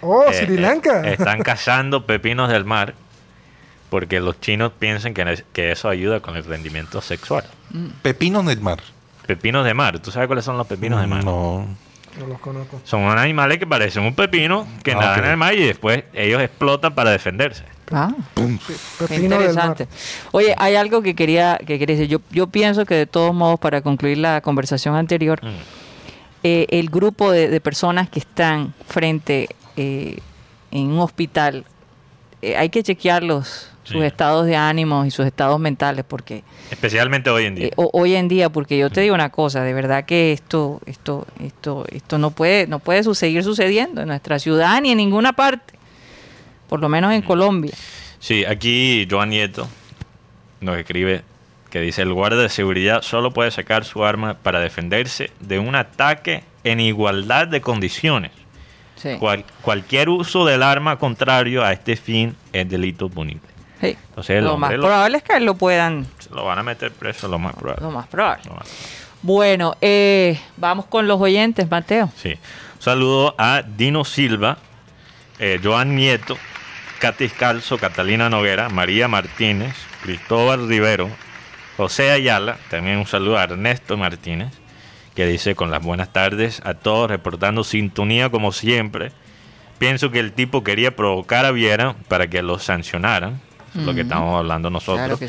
Oh, eh, Sri Lanka. Eh, están cazando pepinos del mar porque los chinos piensan que, que eso ayuda con el rendimiento sexual. Pepinos del mar. Pepinos de mar. ¿Tú sabes cuáles son los pepinos de mar? No. No los conozco. Son unos animales que parecen un pepino que ah, nadan en el mar y después ellos explotan para defenderse. Ah, interesante. Oye, hay algo que quería, que quería decir. Yo, yo pienso que de todos modos, para concluir la conversación anterior, mm. eh, el grupo de, personas que están frente eh, en un hospital, eh, hay que chequearlos sus estados de ánimo y sus estados mentales, porque... Especialmente hoy en día. Eh, hoy en día, porque yo te digo una cosa, de verdad que esto, esto, esto, esto no puede, no puede seguir sucediendo en nuestra ciudad ni en ninguna parte, por lo menos en Colombia. Sí, aquí Joan Nieto nos escribe que dice el guardia de seguridad solo puede sacar su arma para defenderse de un ataque en igualdad de condiciones cualquier uso del arma contrario a este fin es delito punible. Entonces, lo más probable es que lo puedan... lo van a meter preso, lo más probable. Lo más probable. Bueno, eh, vamos con los oyentes, Mateo. Sí. Un saludo a Dino Silva, eh, Joan Nieto, Katy Calzo, Catalina Noguera, María Martínez, Cristóbal Rivero, José Ayala, también un saludo a Ernesto Martínez, que dice con las buenas tardes a todos, reportando sintonía como siempre. Pienso que el tipo quería provocar a Viera para que lo sancionaran, lo que estamos hablando nosotros.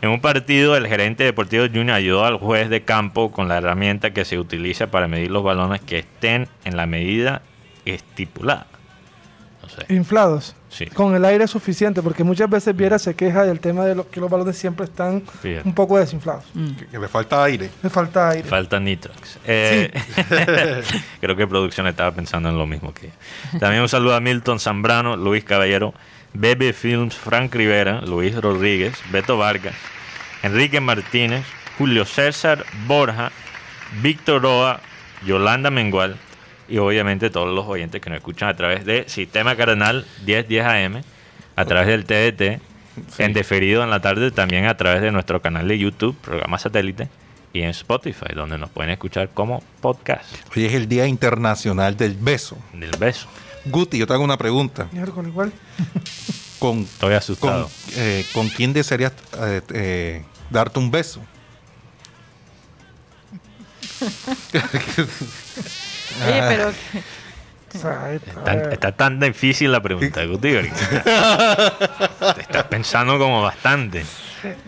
En un partido, el gerente deportivo Junior ayudó al juez de campo con la herramienta que se utiliza para medir los balones que estén en la medida estipulada. Inflados. Con el aire suficiente, porque muchas veces Viera se queja del tema de que los balones siempre están un poco desinflados. Mm. Que, le falta aire. Le falta aire. Falta nitrox. Eh, creo que producción estaba pensando en lo mismo que. También un saludo a Milton Zambrano, Luis Caballero, Bebe Films, Frank Rivera, Luis Rodríguez, Beto Vargas, Enrique Martínez, Julio César Borja, Víctor Roa, Yolanda Mengual, y obviamente todos los oyentes que nos escuchan a través de Sistema Cardenal 1010 AM, a través del TDT, en deferido en la tarde, también a través de nuestro canal de YouTube, programa satélite, y en Spotify, donde nos pueden escuchar como podcast. Hoy es el Día Internacional del Beso. Del beso. Guti, yo te hago una pregunta. ¿Con igual? Con, Estoy asustado. Con, eh, ¿con quién desearías eh, eh, darte un beso? Oye, ah. pero... Está, tan difícil la pregunta, Guti. Te estás pensando como bastante.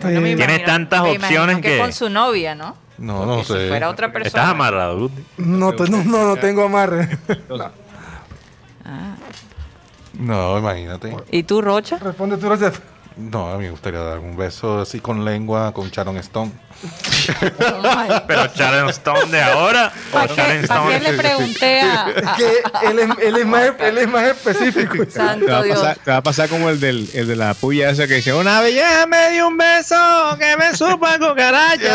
Tienes tantas opciones que, con su novia, ¿no? No, no sé. Si fuera otra persona. ¿Estás amarrado, Guti? No, no, no, tengo amarre. Ah. No, imagínate. ¿Y tú, Rocha? Responde tú, Rocha. No, a mí me gustaría dar un beso así con lengua con Sharon Stone. Pero Sharon Stone de ahora ¿Para qué, Stone? le pregunté a, que él es, él es, más, él es más específico. Santo te, va Dios. Pasar, te va a pasar como el, del, el de la puya esa que dice una belleza me dio un beso que me supa cucaracha.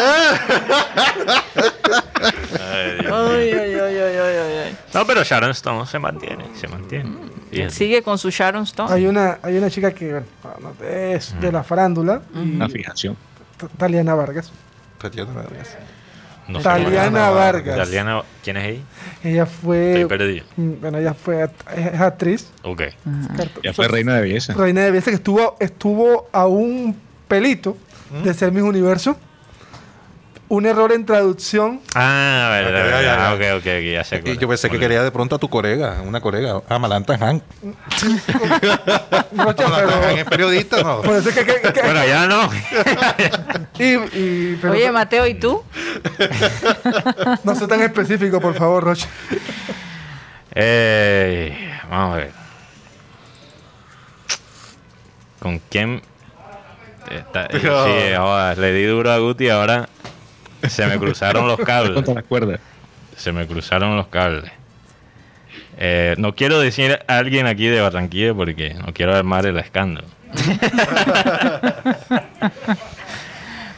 ay, ay, ay, ay, ay, No, pero Sharon Stone se mantiene, se mantiene. Mm. Sigue con su Sharon Stone. Hay una, hay una chica que es de la farándula. Una fijación. Taliana Vargas. Tatiana Vargas. No Taliana Vargas. Taliana, ¿Quién es ella? Ella fue. Estoy perdido. Mm, bueno, ella fue es actriz. Ok. Ella fue reina de belleza. Reina de belleza que estuvo, estuvo a un pelito de ser mi universo un error en traducción. Ah, verdad, okay, verdad. ok, ok, ya sé. Y yo pensé que quería de pronto a tu colega, una colega, a Malanta Han. no, pero... es periodista, ¿no? Por eso que, que, Bueno, ya no. y, pero, Oye, Mateo, ¿y tú? no sé tan específico, por favor, Rocha. Eh, vamos a ver. ¿Con quién? Está, sí, ahora le di duro a Guti, ahora se me cruzaron los cables. Se me cruzaron los cables. Eh, no quiero decir a alguien aquí de Barranquilla porque no quiero armar el escándalo.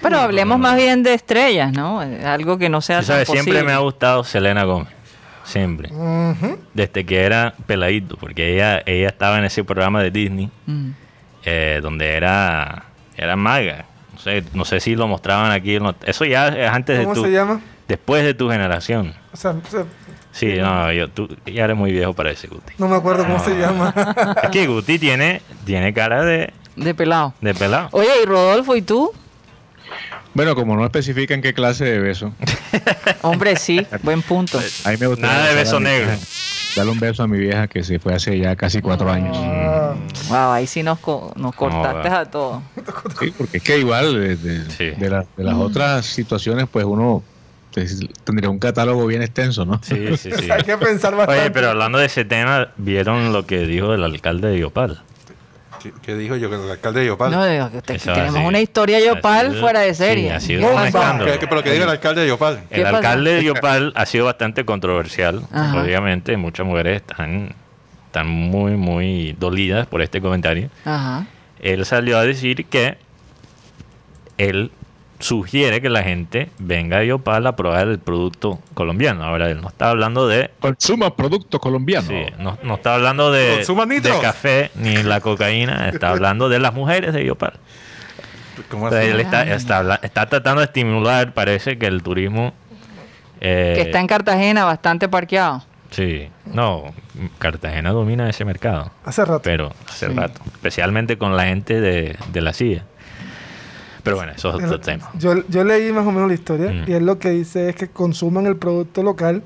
Pero hablemos más bien de estrellas, ¿no? Algo que no sea tan Siempre me ha gustado Selena Gómez. Siempre. Desde que era peladito, porque ella, ella estaba en ese programa de Disney, mm. eh, donde era, era maga no sé si lo mostraban aquí. Eso ya es antes de tu. ¿Cómo se llama? Después de tu generación. O sea, sí, no, yo, tú ya eres muy viejo para ese Guti. No me acuerdo cómo se llama. es que Guti tiene, tiene cara de. De pelado. De pelado. Oye, ¿y Rodolfo y tú? Bueno, como no especifican qué clase de beso. Hombre, sí, buen punto. Nada de beso negro. Darle un beso a mi vieja que se fue hace ya casi cuatro años. Wow, ahí sí nos, nos cortaste a todos. Sí, porque es que igual de, las otras situaciones, pues uno tendría un catálogo bien extenso, ¿no? Sí, sí, sí. Hay que pensar bastante. Oye, pero hablando de ese tema, ¿vieron lo que dijo el alcalde de Yopal? ¿Qué, dijo yo? Que el alcalde de Yopal. No, tenemos una historia de Yopal fuera de serie. Sí, ha pero que diga el alcalde de Yopal. El alcalde de Yopal ha sido bastante controversial. Obviamente, muchas mujeres están, están muy, muy dolidas por este comentario. Él salió a decir que él sugiere que la gente venga a Yopal a probar el producto colombiano. Ahora él no está hablando de... Consuma producto colombiano. Sí, no, no está hablando de, de café ni la cocaína, está hablando de las mujeres de Yopal. ¿Cómo así? Él está, está, está, tratando de estimular, parece que el turismo... Eh, que está en Cartagena bastante parqueado. Sí, no, Cartagena domina ese mercado. Hace rato. Pero hace rato, especialmente con la gente de, de la CIA. Pero bueno, eso es otro tema. Yo, yo leí más o menos la historia mm. y él lo que dice es que consuman el producto local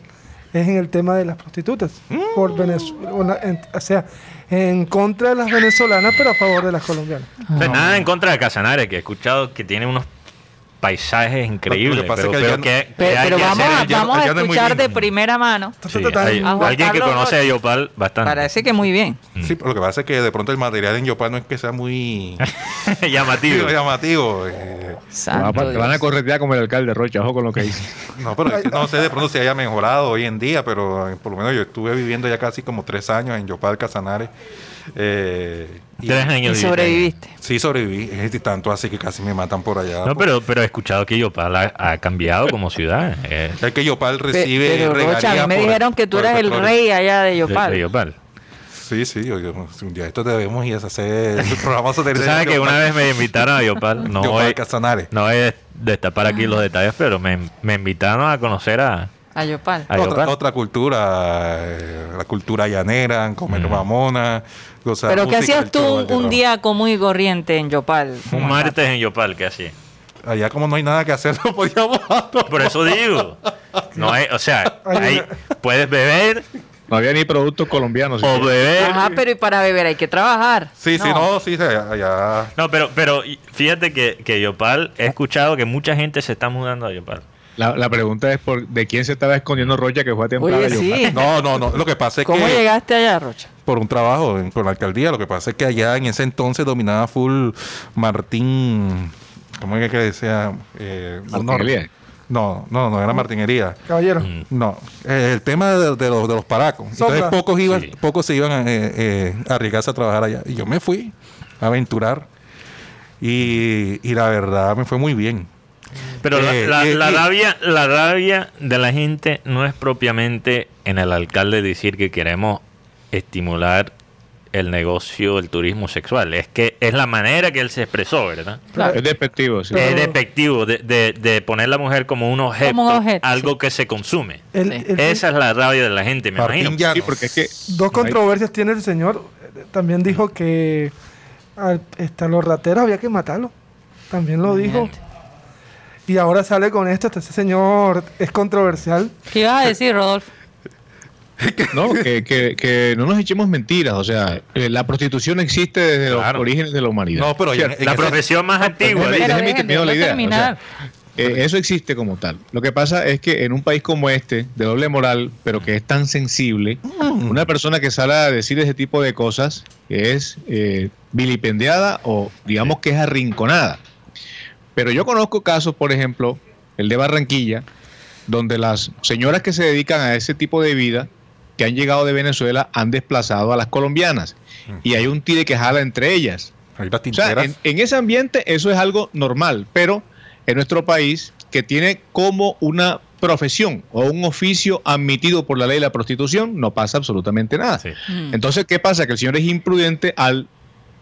es en el tema de las prostitutas. Por mm. Venezuela, o sea, en contra de las venezolanas, pero a favor de las colombianas. nada en contra de Casanare, que he escuchado que tiene unos paisajes increíbles. pero, pero, vamos, a, vamos a escuchar de primera mano. alguien que conoce a Yopal bastante. Parece que muy bien. Mm. Sí, lo que pasa es que de pronto el material en Yopal no es que sea muy llamativo. llamativo. Eh. Te van a corretear como el alcalde Rocha, ojo con lo que dice. no, pero no sé de pronto si haya mejorado hoy en día, pero eh, por lo menos yo estuve viviendo ya casi como tres años en Yopal, Casanares. Eh, y, años. ¿Y sobreviviste? Sí, sobreviví. Es tanto así que casi me matan por allá. No, pero, pero he escuchado que Yopal ha, cambiado como ciudad. Es que Yopal recibe pero, Rocha, me dijeron que tú eras el rey allá de Yopal. De, Yopal. Sí, sí, un día esto debemos ir a hacer el programa sabes que una vez me invitaron a Yopal, no voy, no voy a destapar aquí los detalles, pero me, me invitaron a conocer a, a Yopal. Otra, otra cultura, eh, la cultura llanera, comer mm. mamona. Pero ¿qué hacías tú un, día común y corriente en Yopal? Un martes en Yopal, ¿qué hacía? Allá como no hay nada que hacer, no podíamos... Por eso digo. No hay, o sea, ahí puedes beber, no había ni productos colombianos. O beber. Ajá, pero y para beber hay que trabajar. Sí, sí, no, sí, allá. No, pero, pero fíjate que, que Yopal, he escuchado que mucha gente se está mudando a Yopal. La, la, pregunta es por de quién se estaba escondiendo Rocha que fue a temprano. sí. No, no, no. Lo que pasa es que. ¿Cómo llegaste allá, Rocha? Por un trabajo en, por la alcaldía. Lo que pasa es que allá en ese entonces dominaba full Martín. ¿Cómo es que decía? Eh, no, no, no era martinería. Caballero. No, eh, el tema de, los, de los paracos. Entonces pocos, iban, pocos se iban a, eh, eh, a arriesgarse a trabajar allá. Y yo me fui a aventurar. Y, y la verdad me fue muy bien. Pero la, eh, eh, rabia, la rabia de la gente no es propiamente en el alcalde decir que queremos estimular el negocio del turismo sexual. Es que es la manera que él se expresó, ¿verdad? Es despectivo. Sí. Es despectivo de, de, poner a la mujer como un objeto, algo que se consume. Esa es la rabia de la gente, me imagino. porque es que Dos controversias tiene el señor. También dijo que a, los rateros había que matarlos. También lo dijo. Y ahora sale con esto, este señor es controversial. ¿Qué ibas a decir, Rodolfo? no, que, que, no nos echemos mentiras. O sea, eh, la prostitución existe desde los orígenes de la humanidad. No, pero la profesión más antigua. la idea. Eh, eso existe como tal. Lo que pasa es que en un país como este, de doble moral, pero que es tan sensible, mm. una persona que sale a decir ese tipo de cosas es eh, vilipendiada o digamos que es arrinconada. Pero yo conozco casos, por ejemplo, el de Barranquilla, donde las señoras que se dedican a ese tipo de vida, que han llegado de Venezuela, han desplazado a las colombianas. Y hay un tire que jala entre ellas. O sea, en, ese ambiente eso es algo normal, pero en nuestro país, que tiene como una profesión o un oficio admitido por la ley de la prostitución, no pasa absolutamente nada. Mm. Entonces, ¿qué pasa? Que el señor es imprudente al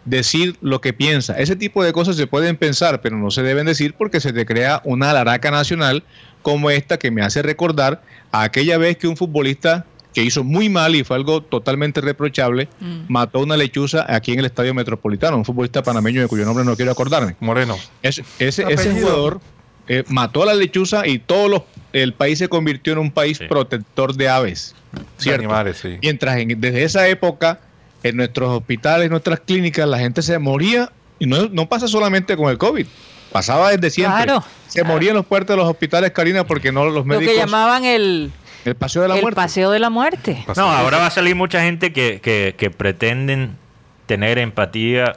decir lo que piensa. Ese tipo de cosas se pueden pensar, pero no se deben decir porque se te crea una alaraca nacional como esta que me hace recordar a aquella vez que un futbolista que hizo muy mal y fue algo totalmente reprochable, mm. mató una lechuza aquí en el Estadio Metropolitano, un futbolista panameño de cuyo nombre no quiero acordarme. Moreno. ese, ese jugador eh, mató a la lechuza y todo los, el país se convirtió en un país protector de aves. ¿cierto? Mientras desde esa época en nuestros hospitales, en nuestras clínicas, la gente se moría, y no, no pasa solamente con el COVID, pasaba desde siempre. se morían en los puertos de los hospitales, Karina, porque no los médicos... Lo que llamaban el... El paseo de la muerte. El paseo de la muerte. No, ahora va a salir mucha gente que, que, pretenden tener empatía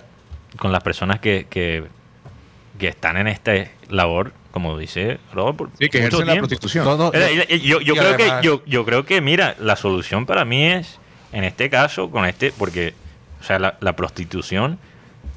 con las personas que, que, están en esta labor, como dice Robert. Sí, que ejercen la prostitución. yo, yo creo que, yo, yo creo que, mira, la solución para mí es en este caso, con este, porque, o sea, la, prostitución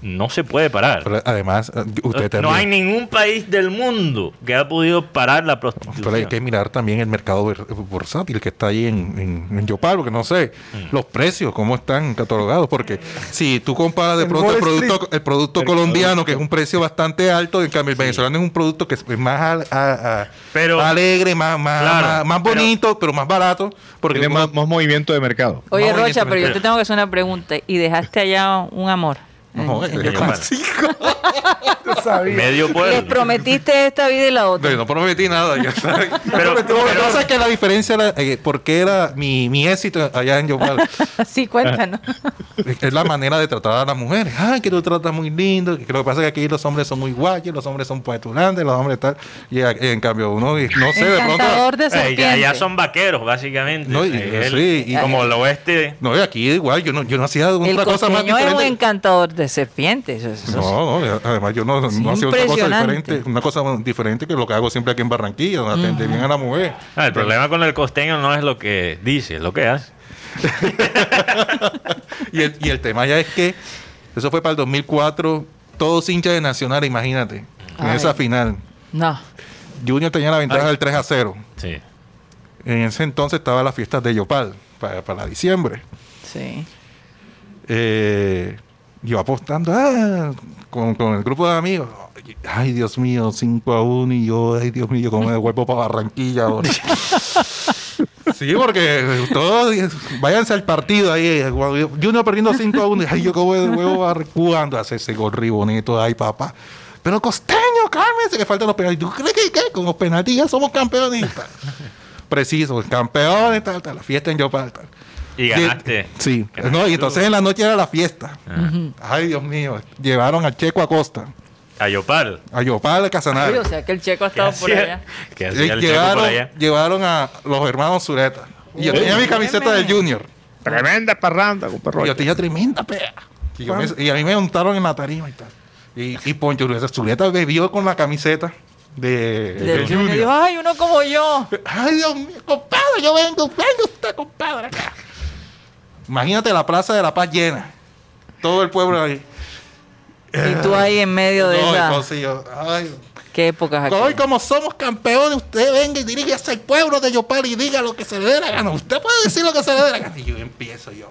no se puede parar. además, eh, usted no hay ningún país del mundo que ha podido parar la prostitución. Pero hay que mirar también el mercado bursátil que está ahí en, en, Yopal, porque no sé mm. los precios, cómo están catalogados. Porque si tú comparas de pronto el producto, el producto colombiano, que es un precio bastante alto, en cambio el venezolano es un producto que es más alegre, más, más, más, bonito, pero, más barato. Porque Tiene más, movimiento de mercado. Oye, Rocha, pero yo te tengo que hacer una pregunta. ¿Y dejaste allá un amor? No, es Medio pueblo. Les prometiste esta vida y la otra. No, no prometí nada. pero, lo que pasa es que la diferencia era eh, porque era mi, mi éxito allá en Yopal. sí, cuéntanos. es la manera de tratar a las mujeres. Ay, que tú tratas muy lindo. Que lo que pasa es que aquí los hombres son muy guayos, los hombres son poetulantes, los hombres tal. Y, en cambio uno, no sé, de pronto. De allá son vaqueros, básicamente. No, y, sí, y, como el oeste. No, y aquí igual, yo no, yo no hacía otra cosa más diferente. es un encantador de serpientes. no, no, además yo no, no hacía otra cosa diferente, una cosa diferente que lo que hago siempre aquí en Barranquilla, donde atende bien a la mujer. Ah, el problema con el costeño no es lo que dice, es lo que hace. y, el, y el tema ya es que eso fue para el 2004, todos hinchas de Nacional, imagínate, en esa final. No. Junior tenía la ventaja del 3 a 0. Sí. En ese entonces estaba la fiesta de Yopal, para, para diciembre. Sí. Eh, yo apostando ah, con, el grupo de amigos. Ay, Dios mío, 5 a 1 y yo, ay, Dios mío, cómo me devuelvo para Barranquilla ahora. sí, porque todos, váyanse al partido ahí. Junior perdiendo 5 a 1. Ay, yo como de nuevo jugando, hace ese gol bonito. Ay, papá. Pero costeño, cálmese, que faltan los penaltis. ¿Tú crees que, qué? con los penaltis ya somos campeones? Preciso, campeones, tal, tal, la fiesta en Yopal, tal. Y ganaste. Sí. No, y entonces en la noche era la fiesta. Ah. Ay, Dios mío. Llevaron al Checo Acosta. A Yopal. A Yopal de Casanare. o sea que el Checo ha estado por allá. llevaron, llevaron a los hermanos Zureta. Y yo tenía mi camiseta del Junior. Tremenda parranda, Y yo tenía tremenda pea. Y, a mí me montaron en la tarima y tal. Y, y Poncho Zureta bebió con la camiseta de, del Junior. Dijo, ay, uno como yo. Ay, Dios mío, compadre, yo vengo, vengo usted, compadre, acá. Imagínate la Plaza de la Paz llena. Todo el pueblo ahí. Y tú ahí en medio de no, ¿Qué épocas Hoy, como somos campeones, usted venga y dirige hacia el pueblo de Yopal y diga lo que se le dé la gana. Usted puede decir lo que se le dé la gana. Y yo empiezo yo.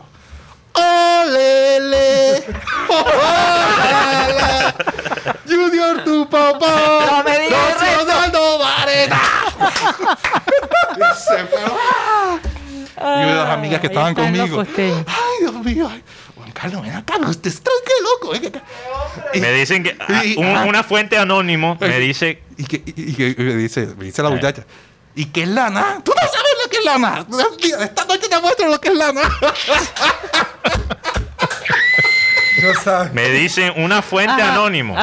¡Olele! ¡Olele! Junior, tu papá. No me digas Vareta. y una de las amigas que estaban conmigo. Ay, Dios mío. Juan Carlos, ven acá, usted está qué loco. me dicen que ah, una fuente anónimo me dice. Y que, y, me dice, me dice la muchacha. ¿Y qué es lana? Tú no sabes lo que es lana. Esta noche te muestro lo que es lana. Me dicen una fuente anónimo.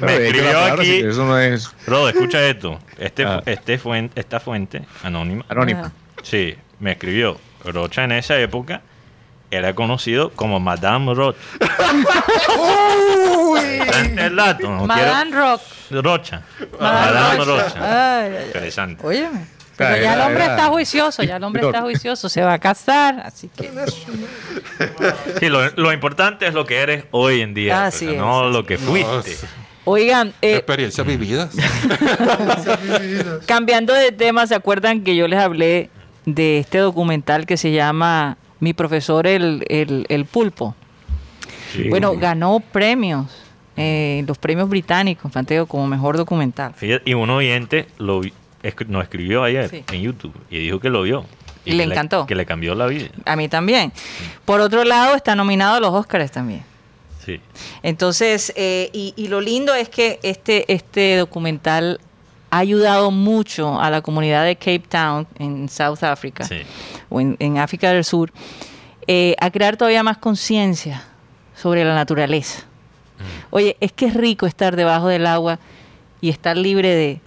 Me escribió aquí. eso no es. Rodo, escucha esto. Este, ah. este fuente, esta fuente anónima. Anónima. Sí, me escribió. Rocha en esa época era conocido como Madame Rocha. el dato. Madame Rock. Rocha. Madame, Rocha. Interesante. Óyeme. Pero ya el hombre está juicioso, ya el hombre está juicioso, se va a casar, así que... Sí, lo, importante es lo que eres hoy en día, no lo que fuiste. Oigan, eh, experiencias vividas. cambiando de tema, ¿se acuerdan que yo les hablé de este documental que se llama Mi profesor el, el, pulpo? Bueno, ganó premios, eh, los premios británicos, Fanteo, como mejor documental. y un oyente lo nos escribió ayer en YouTube y dijo que lo vio. Y, le encantó. que le cambió la vida. A mí también. Por otro lado, está nominado a los Oscars también. Sí. Entonces, eh, y, lo lindo es que este, este documental ha ayudado mucho a la comunidad de Cape Town en South Africa o en, África del Sur eh, a crear todavía más conciencia sobre la naturaleza. Mm. Oye, es que es rico estar debajo del agua y estar libre de,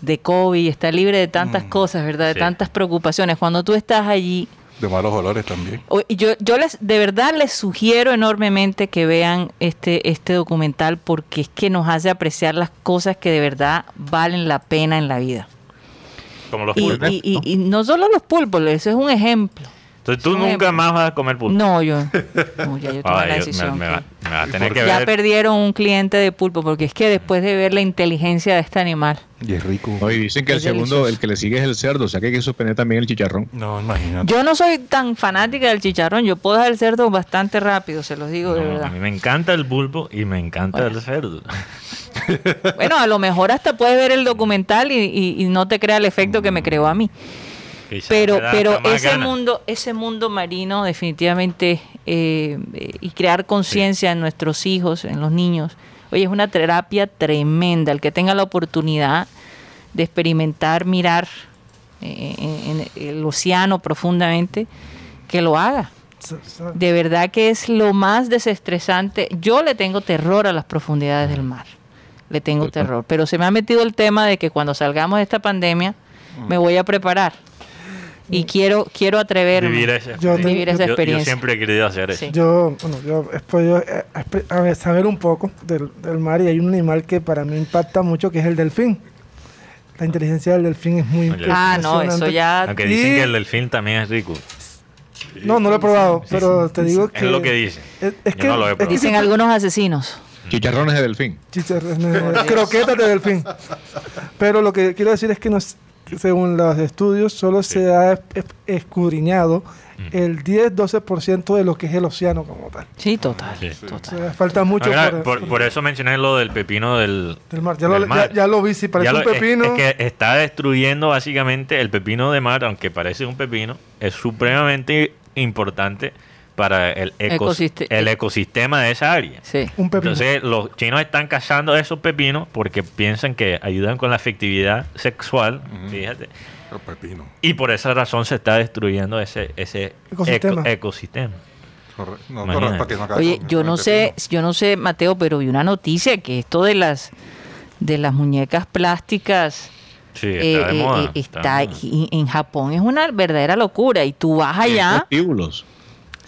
de COVID, está libre de tantas mm, cosas, ¿verdad? De tantas preocupaciones. Cuando tú estás allí... De malos olores también. Yo, yo les, de verdad les sugiero enormemente que vean este, este documental porque es que nos hace apreciar las cosas que de verdad valen la pena en la vida. Como los pulpos. Y, y, no solo los pulpos, eso es un ejemplo. Entonces tú nunca más vas a comer pulpo. No, yo. No, ya yo tomé la decisión. Me, va, me va a tener que ya ver. perdieron un cliente de pulpo porque es que después de ver la inteligencia de este animal. Y es rico. Hoy dicen que el segundo, delicioso. el que le sigue es el cerdo, o sea que hay que suspender también el chicharrón. No, imagínate. Yo no soy tan fanática del chicharrón. Yo puedo dejar el cerdo bastante rápido, se los digo de No, a verdad. mí me encanta el pulpo y me encanta el cerdo. Bueno, a lo mejor hasta puedes ver el documental y, y- y no te crea el efecto que me creó a mí. Pero, pero ese ganas. mundo, ese mundo marino definitivamente eh, y crear conciencia en nuestros hijos, en los niños, oye, es una terapia tremenda. El que tenga la oportunidad de experimentar, mirar eh, en, en el océano profundamente, que lo haga. De verdad que es lo más desestresante. Yo le tengo terror a las profundidades del mar. Le tengo terror. Pero se me ha metido el tema de que cuando salgamos de esta pandemia me voy a preparar. Y quiero, quiero atreverme. Vivir esa Yo experiencia. Vivir esa Yo- yo experiencia. siempre he querido hacer eso. Sí. Yo, bueno, yo he podido eh, espe- a ver, saber un poco del, del mar y hay un animal que para mí impacta mucho que es el delfín. La inteligencia del delfín es muy Oye. Ah, no, eso impresionante. ya. Aunque dicen Y- que el delfín también es rico. No, no lo he probado, pero te digo que... Es lo que dicen. Es, es Yo que, no lo he probado. Dicen algunos asesinos. Chicharrones de delfín. chicharrones, croquetas de delfín. Pero lo que quiero decir es que nos, según los estudios solo se ha es- es- escudriñado Mm. el 10-12% de lo que es el océano como tal. Sí, total. Sí. O total. sea, falta mucho por, por, por eso mencioné lo del pepino del, del mar. Ya, del lo, mar. Ya, ya lo vi, si parece un es- pepino. Es, que está destruyendo básicamente el pepino de mar, aunque parece un pepino, es supremamente importante para el, ecos- Ecosiste- el ecosistema de esa área. Sí. un pepino. Entonces los chinos están cazando esos pepinos porque piensan que ayudan con la efectividad sexual, fíjate, El pepino. y por esa razón se está destruyendo ese, ese Ecosistema. eco- ecosistema. No, Oye, yo no sé, yo no sé, Mateo, pero vi una noticia que esto de las de las muñecas plásticas Sí, eh, está de moda. está está de moda. y- en Japón es una verdadera locura y tú vas allá.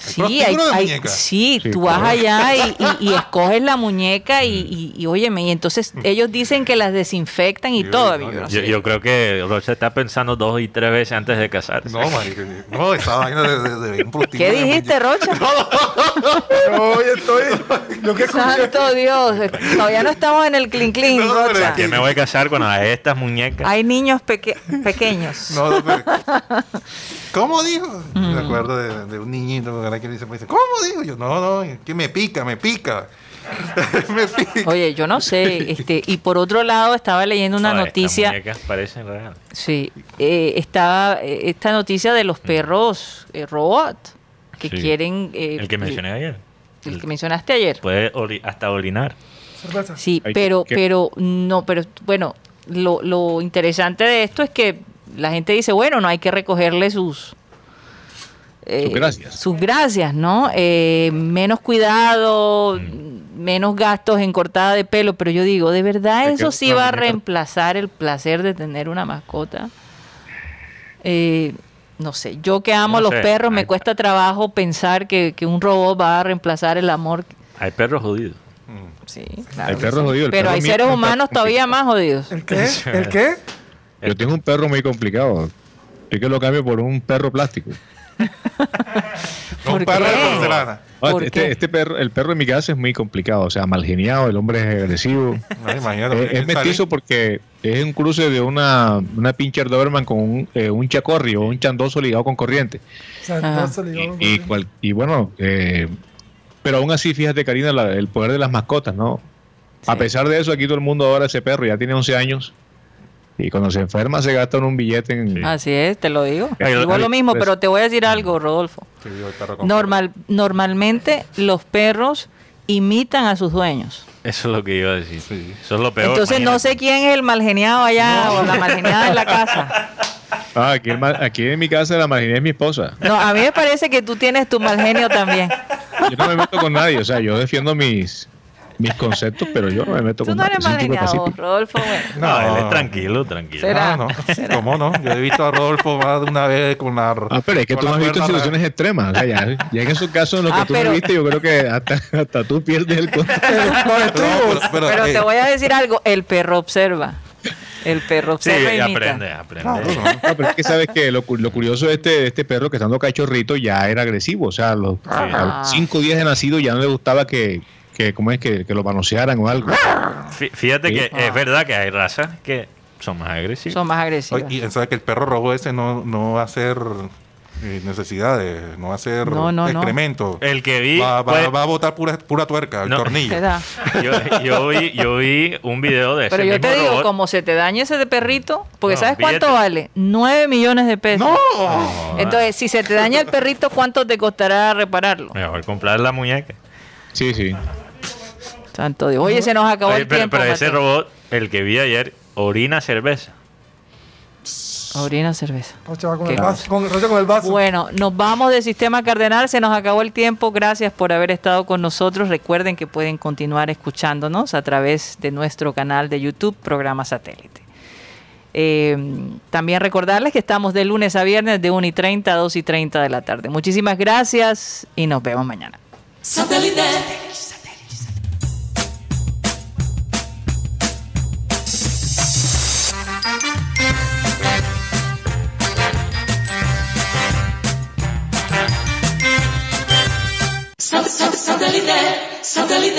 Sí, hay, de hay- sí, Sí, tú vas claro. allá y, y- y escoges la muñeca y, y, y óyeme, y entonces ellos dicen que las desinfectan y Yo- todo. no, yo no Yo, sé. yo creo que Rocha está pensando dos y tres veces antes de casarse. No, marica, no, esa vaina de, de, de un ¿Qué dijiste. Rocha? Oye, estoy. Yo que. Santo Dios, todavía no estamos en el clean clean, No, Rocha. ¿Qué me voy a casar con estas muñecas? Hay niños peque- pequeños. No, no, pero- ¿Cómo dijo? Me acuerdo de, de un niñito ¿verdad? que dice, pues, ¿cómo dijo? Yo, no, no, es que me pica, me pica. me pica. Oye, yo no sé, este, y por otro lado estaba leyendo una noticia, muñecas parecen reales. sí, eh, estaba eh, esta noticia de los perros eh, robot que Sí. quieren, eh, El que mencioné ayer. el que mencionaste ayer. Puede ori- hasta orinar. Sí, pero, pero no, pero bueno, lo, lo interesante de esto es que la gente dice, bueno, no hay que recogerle sus eh, Sus gracias. sus gracias, ¿no? Eh, menos cuidado, menos gastos en cortada de pelo, pero yo digo, ¿de verdad Es que eso sí va a reemplazar el placer de tener una mascota? Eh, no sé, yo que amo No los sé, perros, me hay- cuesta trabajo pensar que, que un robot va a reemplazar el amor. Hay perros jodidos. Sí, Hay claro que perros sí. jodidos, el Pero perro hay seres humanos todavía más jodidos. ¿El qué? ¿El qué? Yo tengo un perro muy complicado. Yo que lo cambio por un perro plástico. ¿Por un perro de porcelana. Ah, ¿Por este, qué? este perro, el perro en mi casa es muy complicado, o sea, mal geniado, el hombre es agresivo. Imagínate, Eh, es mestizo porque es un cruce de una, una pincher Doberman con un, eh, un chacorri o un chandoso ligado con corriente. Le Y, digo, y cual- y bueno, eh, pero aún así, fíjate, Karina, la- el poder de las mascotas, ¿no? A pesar de eso, aquí todo el mundo adora ese perro, ya tiene 11 años. Y cuando se enferma, se gasta en un billete en. Así es, te lo digo. Digo lo mismo, pues- pero te voy a decir algo, Rodolfo. Sí, Normal, normalmente los perros imitan a sus dueños. Eso es lo que iba a decir. Sí. Eso es lo peor. Entonces no sé quién es el malgeniado allá o la malgeniada en la casa. Ah, aquí, en mi casa la marginal es mi esposa. No, a mí me parece que tú tienes tu mal genio también. Yo no me meto con nadie, o sea, yo defiendo mis, mis conceptos, pero yo no me meto Tú con no nadie. eres pacífico. Rodolfo. Bueno. No, No. él es tranquilo, tranquilo. Será. No, no. ¿Cómo no? Yo he visto a Rodolfo más de una vez con la. Ah, pero es que tú no has visto situaciones extremas. O sea, ya, ya en esos casos en los que Ah, tú pero- me viste, yo creo que hasta, hasta tú pierdes el control. No, pero, pero, Pero eh, te voy a decir algo, el perro observa. El perro sí, aprende, aprende. pero es que sabes que lo, curioso de este, este perro que estando cachorrito ya era agresivo. O sea, los, a los cinco días de nacido ya no le gustaba que, que ¿cómo es? Que, que lo manosearan o algo. Fíjate que es verdad que hay razas que son más agresivas. Son más agresivas. Y sabes que el perro rojo ese no, no va a ser eh, necesidades, no va a ser excremento. El que vi. Va, a botar pura, pura tuerca, el tornillo. Yo, vi, yo vi un video de Pero yo te digo, como se te daña ese de perrito, porque ¿sabes cuánto vale? 9 millones de pesos. ¡No! Entonces, si se te daña el perrito, ¿cuánto te costará repararlo? Mejor comprar la muñeca. Sí, sí. Santo Dios. Oye, se nos acabó el tiempo. Pero ese robot, el que vi ayer, orina cerveza. Orina cerveza. con, el vaso, con, el vaso. Bueno, nos vamos del sistema cardenal, se nos acabó el tiempo. Gracias por haber estado con nosotros. Recuerden que pueden continuar escuchándonos a través de nuestro canal de YouTube, Programa Satélite. Eh, también recordarles que estamos de lunes a viernes de 1 y 30 a 2 y 30 de la tarde. Muchísimas gracias y nos vemos mañana. Satélite.